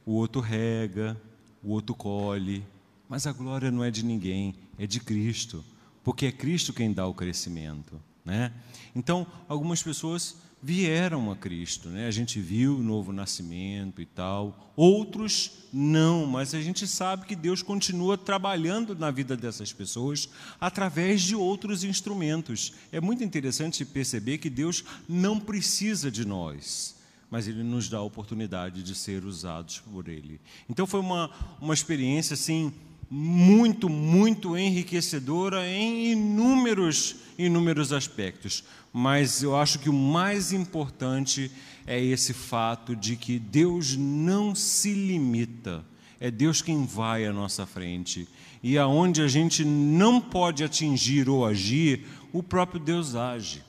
o outro rega, o outro colhe, mas a glória não é de ninguém, é de Cristo, porque é Cristo quem dá o crescimento, né? Então, algumas pessoas vieram a Cristo, né? A gente viu o novo nascimento e tal. Outros não, mas a gente sabe que Deus continua trabalhando na vida dessas pessoas através de outros instrumentos. É muito interessante perceber que Deus não precisa de nós, mas Ele nos dá a oportunidade de ser usados por Ele. Então foi uma, uma experiência assim muito, muito enriquecedora em inúmeros, inúmeros aspectos. Mas eu acho que o mais importante é esse fato de que Deus não se limita. É Deus quem vai à nossa frente. E aonde a gente não pode atingir ou agir, o próprio Deus age.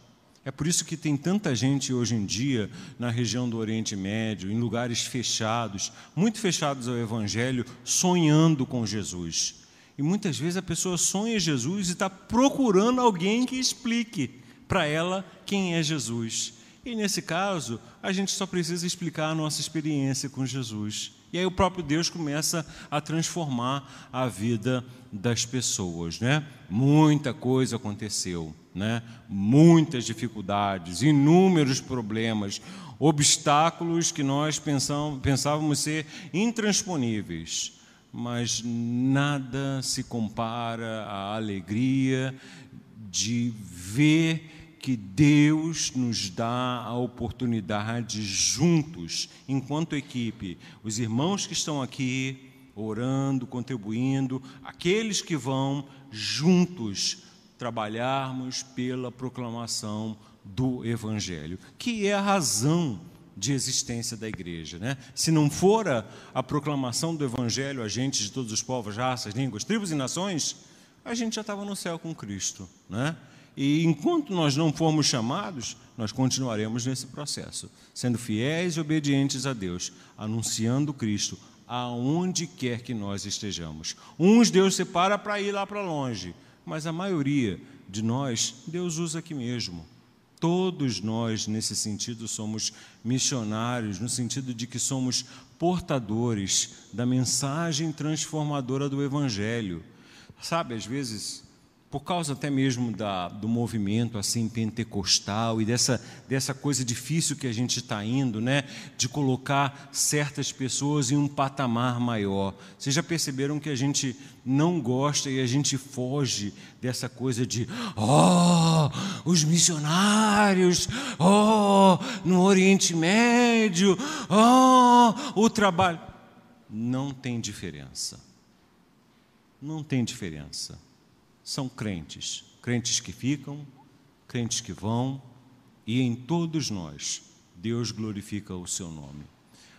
É por isso que tem tanta gente hoje em dia na região do Oriente Médio, em lugares fechados, muito fechados ao Evangelho, sonhando com Jesus. E muitas vezes a pessoa sonha Jesus e está procurando alguém que explique para ela quem é Jesus. E nesse caso, a gente só precisa explicar a nossa experiência com Jesus. E aí o próprio Deus começa a transformar a vida das pessoas, né? Muita coisa aconteceu, né? Muitas dificuldades, inúmeros problemas, obstáculos que nós pensávamos ser intransponíveis mas nada se compara à alegria de ver que Deus nos dá a oportunidade juntos, enquanto equipe, os irmãos que estão aqui orando, contribuindo, aqueles que vão juntos trabalharmos pela proclamação do Evangelho, que é a razão de existência da igreja. Né? Se não fora a proclamação do Evangelho a gente de todos os povos, raças, línguas, tribos e nações, a gente já estava no céu com Cristo. Né? E enquanto nós não formos chamados, nós continuaremos nesse processo, sendo fiéis e obedientes a Deus, anunciando Cristo aonde quer que nós estejamos. Uns Deus separa para ir lá para longe, mas a maioria de nós, Deus usa aqui mesmo. Todos nós, nesse sentido, somos missionários, no sentido de que somos portadores da mensagem transformadora do Evangelho. Sabe, às vezes por causa até mesmo da, do movimento assim pentecostal e dessa, dessa coisa difícil que a gente está indo, né, de colocar certas pessoas em um patamar maior. Vocês já perceberam que a gente não gosta e a gente foge dessa coisa de, oh, os missionários, oh, no Oriente Médio, oh, o trabalho. Não tem diferença. Não tem diferença são crentes, crentes que ficam, crentes que vão, e em todos nós Deus glorifica o seu nome.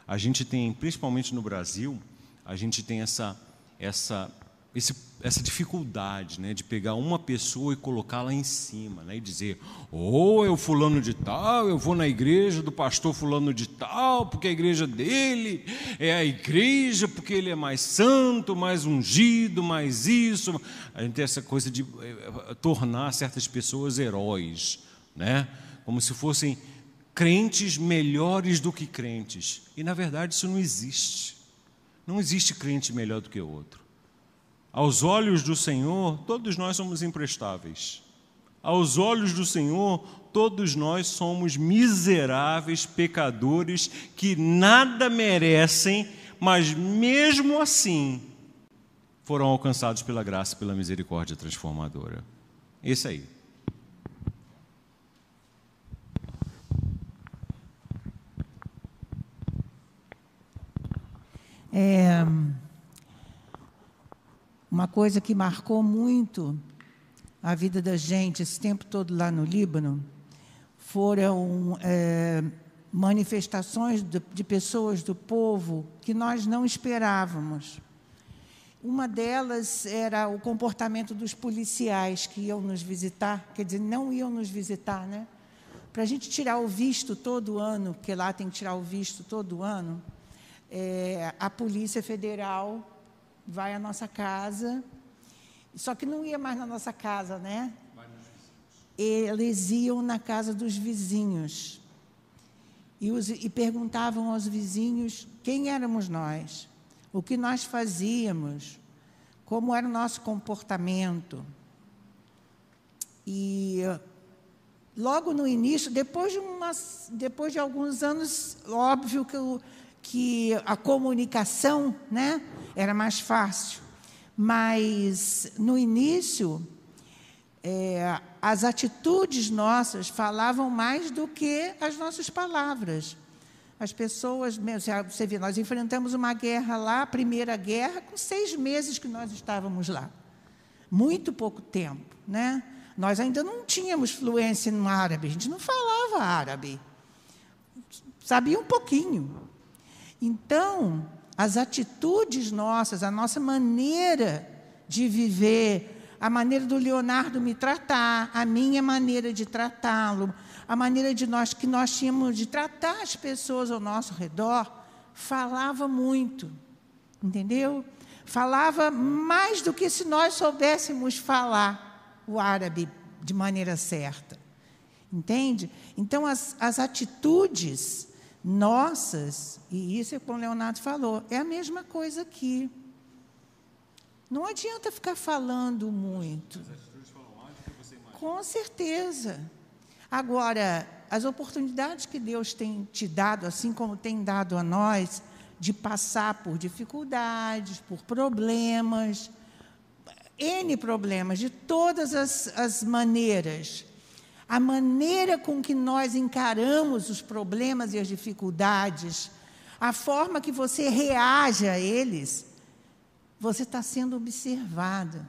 A gente tem, principalmente no Brasil, a gente tem essa essa esse, essa dificuldade né, de pegar uma pessoa e colocá-la em cima né, e dizer: ou oh, eu fulano de tal, eu vou na igreja do pastor fulano de tal, porque a igreja dele é a igreja, porque ele é mais santo, mais ungido, mais isso. A gente tem essa coisa de é, tornar certas pessoas heróis, né, como se fossem crentes melhores do que crentes. E na verdade isso não existe. Não existe crente melhor do que outro. Aos olhos do Senhor, todos nós somos imprestáveis. Aos olhos do Senhor, todos nós somos miseráveis pecadores que nada merecem, mas mesmo assim foram alcançados pela graça e pela misericórdia transformadora. Esse aí. É, uma coisa que marcou muito a vida da gente esse tempo todo lá no Líbano foram é, manifestações de, de pessoas do povo que nós não esperávamos. Uma delas era o comportamento dos policiais que iam nos visitar, quer dizer, não iam nos visitar, né? Para a gente tirar o visto todo ano, porque lá tem que tirar o visto todo ano, é, a Polícia Federal vai à nossa casa. Só que não ia mais na nossa casa, né? Eles iam na casa dos vizinhos. E, os, e perguntavam aos vizinhos quem éramos nós, o que nós fazíamos, como era o nosso comportamento. E logo no início, depois de, depois de alguns anos, óbvio que, que a comunicação né, era mais fácil. Mas, no início, é, as atitudes nossas falavam mais do que as nossas palavras. As pessoas, você vê, nós enfrentamos uma guerra lá, a primeira guerra, com seis meses que nós estávamos lá. Muito pouco tempo, né? Nós ainda não tínhamos fluência no árabe, a gente não falava árabe. Sabia um pouquinho. Então, as atitudes nossas, a nossa maneira de viver, a maneira do Leonardo me tratar, a minha maneira de tratá-lo, a maneira de nós que nós tínhamos de tratar as pessoas ao nosso redor, falava muito. Entendeu? Falava mais do que se nós soubéssemos falar o árabe de maneira certa. Entende? Então, as, as atitudes nossas, e isso é como o Leonardo falou, é a mesma coisa aqui. Não adianta ficar falando muito. Com certeza. Agora, as oportunidades que Deus tem te dado, assim como tem dado a nós, de passar por dificuldades, por problemas, N problemas, de todas as, as maneiras. A maneira com que nós encaramos os problemas e as dificuldades, a forma que você reage a eles, você está sendo observada.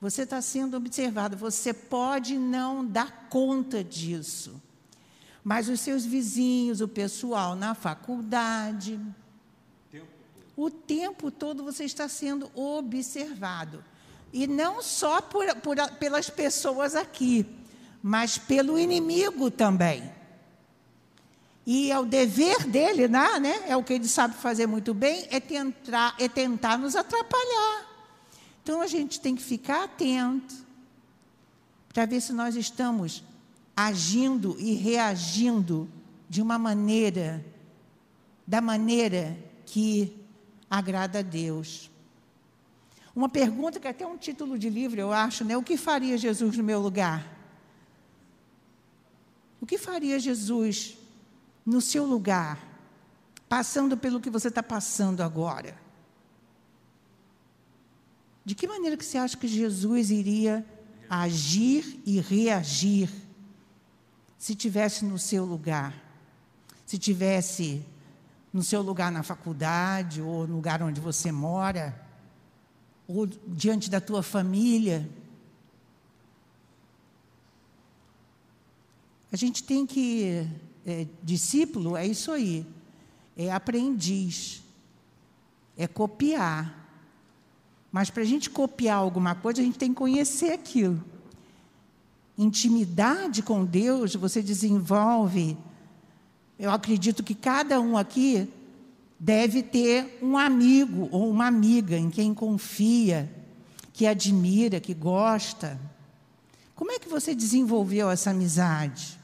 Você está sendo observado. Você pode não dar conta disso. Mas os seus vizinhos, o pessoal na faculdade, o tempo todo você está sendo observado. E não só por, por, pelas pessoas aqui, mas pelo inimigo também. E é o dever dele, né, né, é o que ele sabe fazer muito bem, é tentar, é tentar nos atrapalhar. Então a gente tem que ficar atento para ver se nós estamos agindo e reagindo de uma maneira, da maneira que agrada a Deus. Uma pergunta que até um título de livro, eu acho, né? O que faria Jesus no meu lugar? O que faria Jesus no seu lugar, passando pelo que você está passando agora? De que maneira que você acha que Jesus iria agir e reagir se tivesse no seu lugar? Se tivesse no seu lugar na faculdade ou no lugar onde você mora, ou diante da tua família? A gente tem que é, discípulo é isso aí, é aprendiz, é copiar. Mas para a gente copiar alguma coisa, a gente tem que conhecer aquilo. Intimidade com Deus você desenvolve. Eu acredito que cada um aqui deve ter um amigo ou uma amiga em quem confia, que admira, que gosta. Como é que você desenvolveu essa amizade?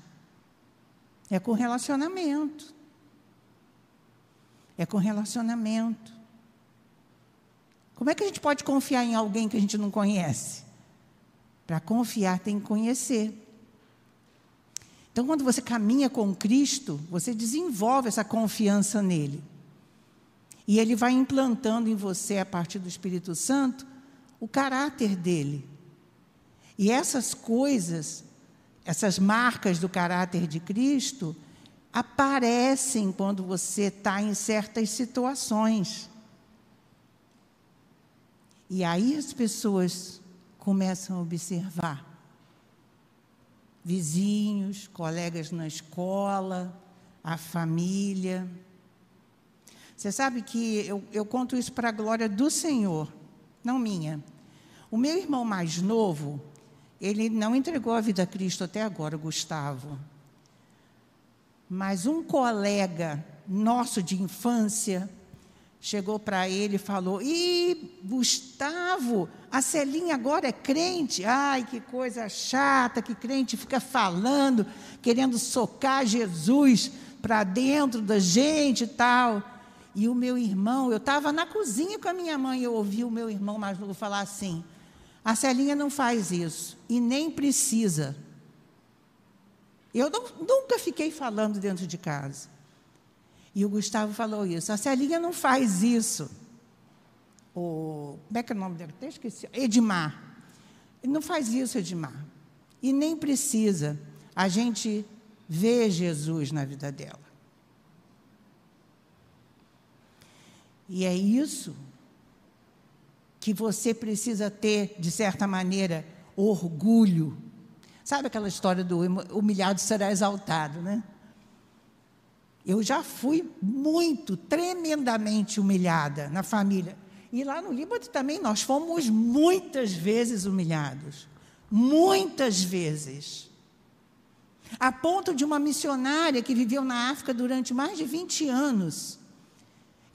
É com relacionamento. É com relacionamento. Como é que a gente pode confiar em alguém que a gente não conhece? Para confiar, tem que conhecer. Então, quando você caminha com Cristo, você desenvolve essa confiança nele. E ele vai implantando em você, a partir do Espírito Santo, o caráter dele. E essas coisas, essas marcas do caráter de Cristo, aparecem quando você está em certas situações. E aí as pessoas começam a observar. Vizinhos, colegas na escola, a família. Você sabe que eu, eu conto isso para a glória do Senhor, não minha. O meu irmão mais novo, ele não entregou a vida a Cristo até agora, Gustavo. Mas um colega nosso de infância, chegou para ele e falou: Ih, Gustavo, a Celinha agora é crente. Ai, que coisa chata, que crente fica falando, querendo socar Jesus para dentro da gente e tal. E o meu irmão, eu estava na cozinha com a minha mãe, eu ouvi o meu irmão mais novo falar assim: a Celinha não faz isso e nem precisa. Eu não, nunca fiquei falando dentro de casa. E o Gustavo falou isso. A Celinha não faz isso. O, como é que é o nome dele? Até esqueci. Edmar. Não faz isso, Edmar. E nem precisa. A gente vê Jesus na vida dela. E é isso que você precisa ter, de certa maneira, orgulho. Sabe aquela história do humilhado será exaltado, né? Eu já fui muito, tremendamente humilhada na família. E lá no Líbano também nós fomos muitas vezes humilhados. Muitas vezes. A ponto de uma missionária que viveu na África durante mais de 20 anos.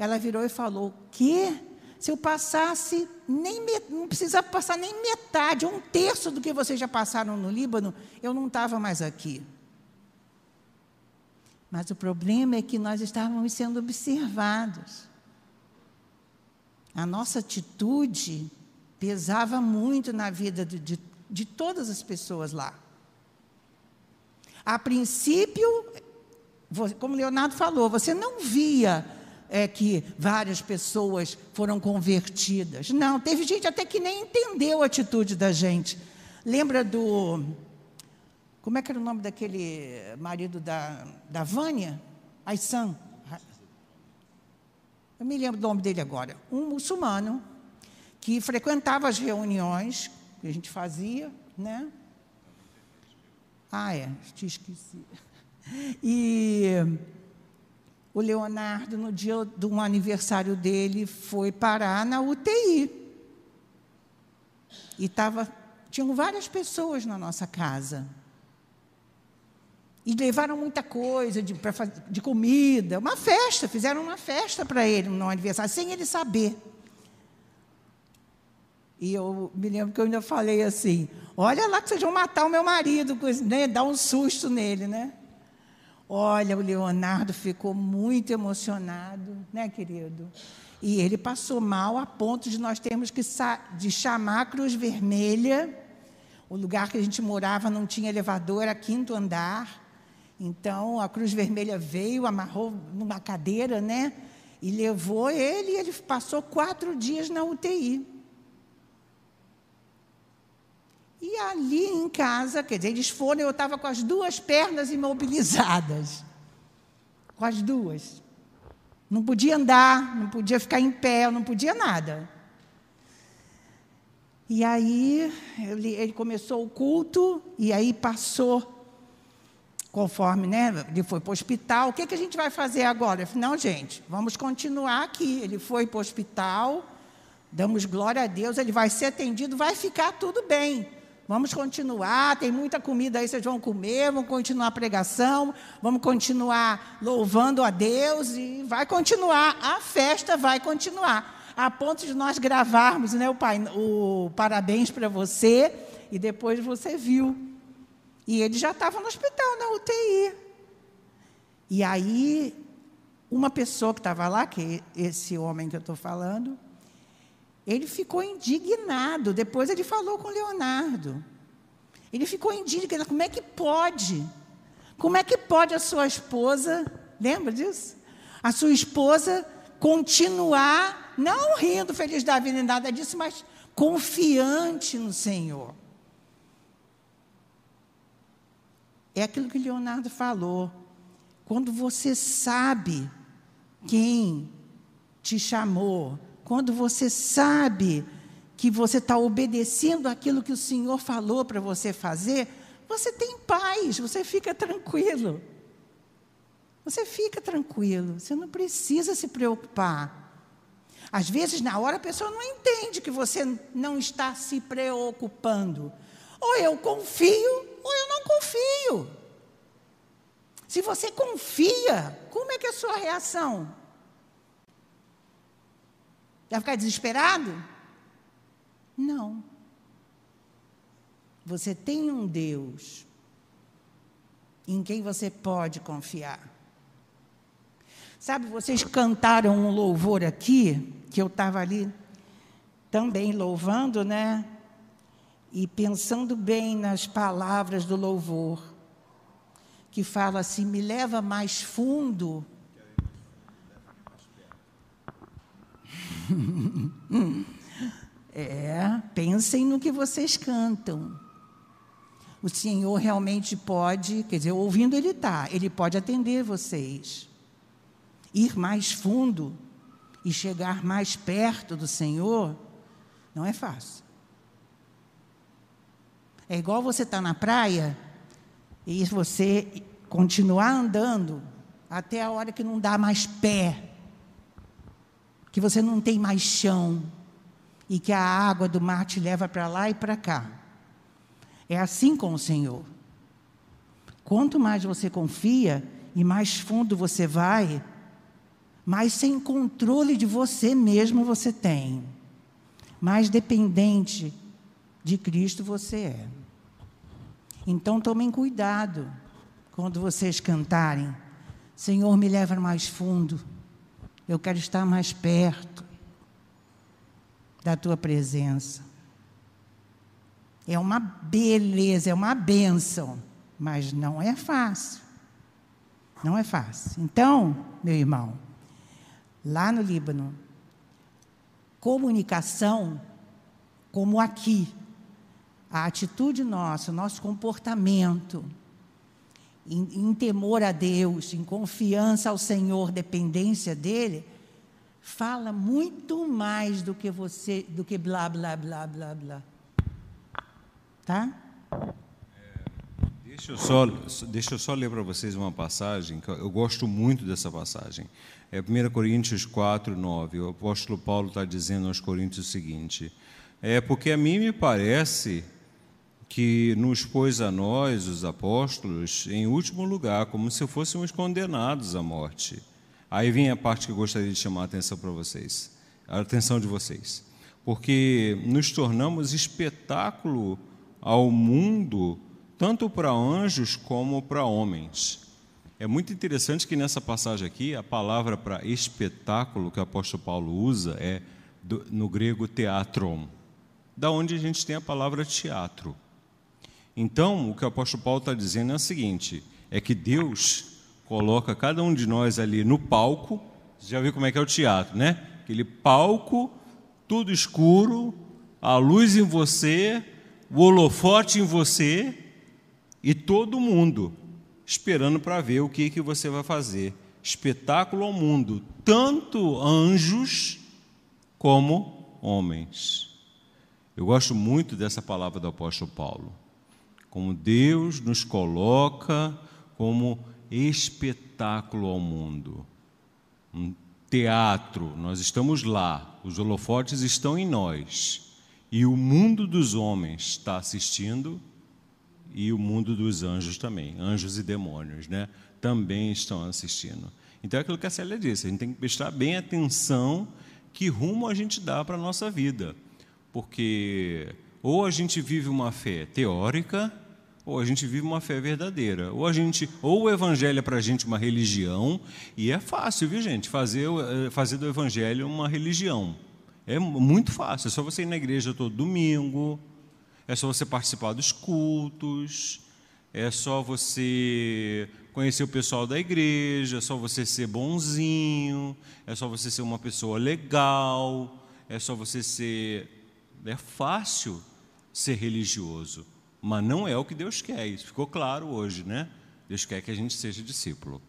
Ela virou e falou: "Que se eu passasse nem não precisava passar nem metade, um terço do que vocês já passaram no Líbano, eu não estava mais aqui. Mas o problema é que nós estávamos sendo observados. A nossa atitude pesava muito na vida de, de, de todas as pessoas lá. A princípio, como Leonardo falou, você não via é, que várias pessoas foram convertidas. Não, teve gente até que nem entendeu a atitude da gente. Lembra do. Como é que era o nome daquele marido da, da Vânia? Aissan. Eu me lembro do nome dele agora. Um muçulmano que frequentava as reuniões que a gente fazia, né? Ah, é, te esqueci. E o Leonardo, no dia do aniversário dele, foi parar na UTI. E tava, tinham várias pessoas na nossa casa. E levaram muita coisa de, pra, de comida, uma festa, fizeram uma festa para ele no aniversário, sem ele saber. E eu me lembro que eu ainda falei assim: olha lá que vocês vão matar o meu marido, né? dar um susto nele, né? Olha, o Leonardo ficou muito emocionado, né, querido? E ele passou mal a ponto de nós termos que de chamar a Cruz Vermelha. O lugar que a gente morava não tinha elevador, era quinto andar. Então a Cruz Vermelha veio, amarrou numa cadeira, né? E levou ele, e ele passou quatro dias na UTI. E ali em casa, quer dizer, eles foram, eu estava com as duas pernas imobilizadas. Com as duas. Não podia andar, não podia ficar em pé, não podia nada. E aí ele, começou o culto, e aí passou, conforme né, ele foi para o hospital. O que, que a gente vai fazer agora? Eu falei, não, gente, vamos continuar aqui. Ele foi para o hospital, damos glória a Deus, ele vai ser atendido, vai ficar tudo bem. Vamos continuar, tem muita comida aí, vocês vão comer, vamos continuar a pregação, vamos continuar louvando a Deus e vai continuar, a festa vai continuar. A ponto de nós gravarmos né, o, pai, o parabéns para você e depois você viu. E ele já estava no hospital, na UTI. E aí, uma pessoa que estava lá, que é esse homem que eu estou falando, ele ficou indignado. Depois ele falou com Leonardo. Ele ficou indignado. Como é que pode? Como é que pode a sua esposa, lembra disso? A sua esposa continuar, não rindo, feliz da vida, nem nada disso, mas confiante no Senhor. É aquilo que Leonardo falou. Quando você sabe quem te chamou, quando você sabe que você está obedecendo aquilo que o Senhor falou para você fazer, você tem paz, você fica tranquilo. Você fica tranquilo, você não precisa se preocupar. Às vezes, na hora, a pessoa não entende que você não está se preocupando. Ou eu confio, ou eu não confio. Se você confia, como é que é a sua reação? Vai ficar desesperado? Não. Você tem um Deus em quem você pode confiar. Sabe, vocês cantaram um louvor aqui, que eu estava ali também louvando, né? E pensando bem nas palavras do louvor, que fala assim: me leva mais fundo é, pensem no que vocês cantam. O Senhor realmente pode, quer dizer, ouvindo Ele está, Ele pode atender vocês. Ir mais fundo e chegar mais perto do Senhor não é fácil. É igual você estar tá na praia e você continuar andando até a hora que não dá mais pé, que você não tem mais chão e que a água do mar te leva para lá e para cá. É assim com o Senhor. Quanto mais você confia e mais fundo você vai, mais sem controle de você mesmo você tem, mais dependente de Cristo você é. Então tomem cuidado quando vocês cantarem. Senhor, me leva mais fundo. Eu quero estar mais perto da tua presença. É uma beleza, é uma bênção, mas não é fácil. Não é fácil. Então, meu irmão, lá no Líbano, comunicação, como aqui, a atitude nossa, o nosso comportamento, em, em, temor a Deus, em confiança ao Senhor, dependência dele, fala muito mais do que você, do que blá blá blá blá blá. Tá? Deixa eu só, deixa eu só ler para vocês uma passagem, que eu gosto muito dessa passagem. É 1 Coríntios 4, 9. O apóstolo Paulo está dizendo aos Coríntios o seguinte: É porque a mim me parece que nos pôs a nós, os apóstolos, em último lugar, como se fôssemos condenados à morte. Aí vem a parte que eu gostaria de chamar a atenção para vocês, a atenção de vocês. Porque nos tornamos espetáculo ao mundo tanto para anjos como para homens. É muito interessante que nessa passagem aqui, a palavra para espetáculo que o apóstolo Paulo usa é do, no grego teatron, da onde a gente tem a palavra teatro. Então, o que o apóstolo Paulo está dizendo é o seguinte: é que Deus coloca cada um de nós ali no palco. Você já viu como é que é o teatro, né? Aquele palco, tudo escuro, a luz em você, o holofote em você, e todo mundo esperando para ver o que, que você vai fazer. Espetáculo ao mundo, tanto anjos como homens. Eu gosto muito dessa palavra do apóstolo Paulo. Como Deus nos coloca como espetáculo ao mundo. Um teatro, nós estamos lá, os holofotes estão em nós. E o mundo dos homens está assistindo e o mundo dos anjos também, anjos e demônios, né? Também estão assistindo. Então é aquilo que a Célia disse, a gente tem que prestar bem atenção que rumo a gente dá para a nossa vida. Porque ou a gente vive uma fé teórica, ou a gente vive uma fé verdadeira. Ou a gente, ou o evangelho é para a gente uma religião, e é fácil, viu gente, fazer, eh, fazer do evangelho uma religião. É muito fácil, é só você ir na igreja todo domingo, é só você participar dos cultos, é só você conhecer o pessoal da igreja, é só você ser bonzinho, é só você ser uma pessoa legal, é só você ser. É fácil ser religioso, mas não é o que Deus quer. Isso ficou claro hoje, né? Deus quer que a gente seja discípulo.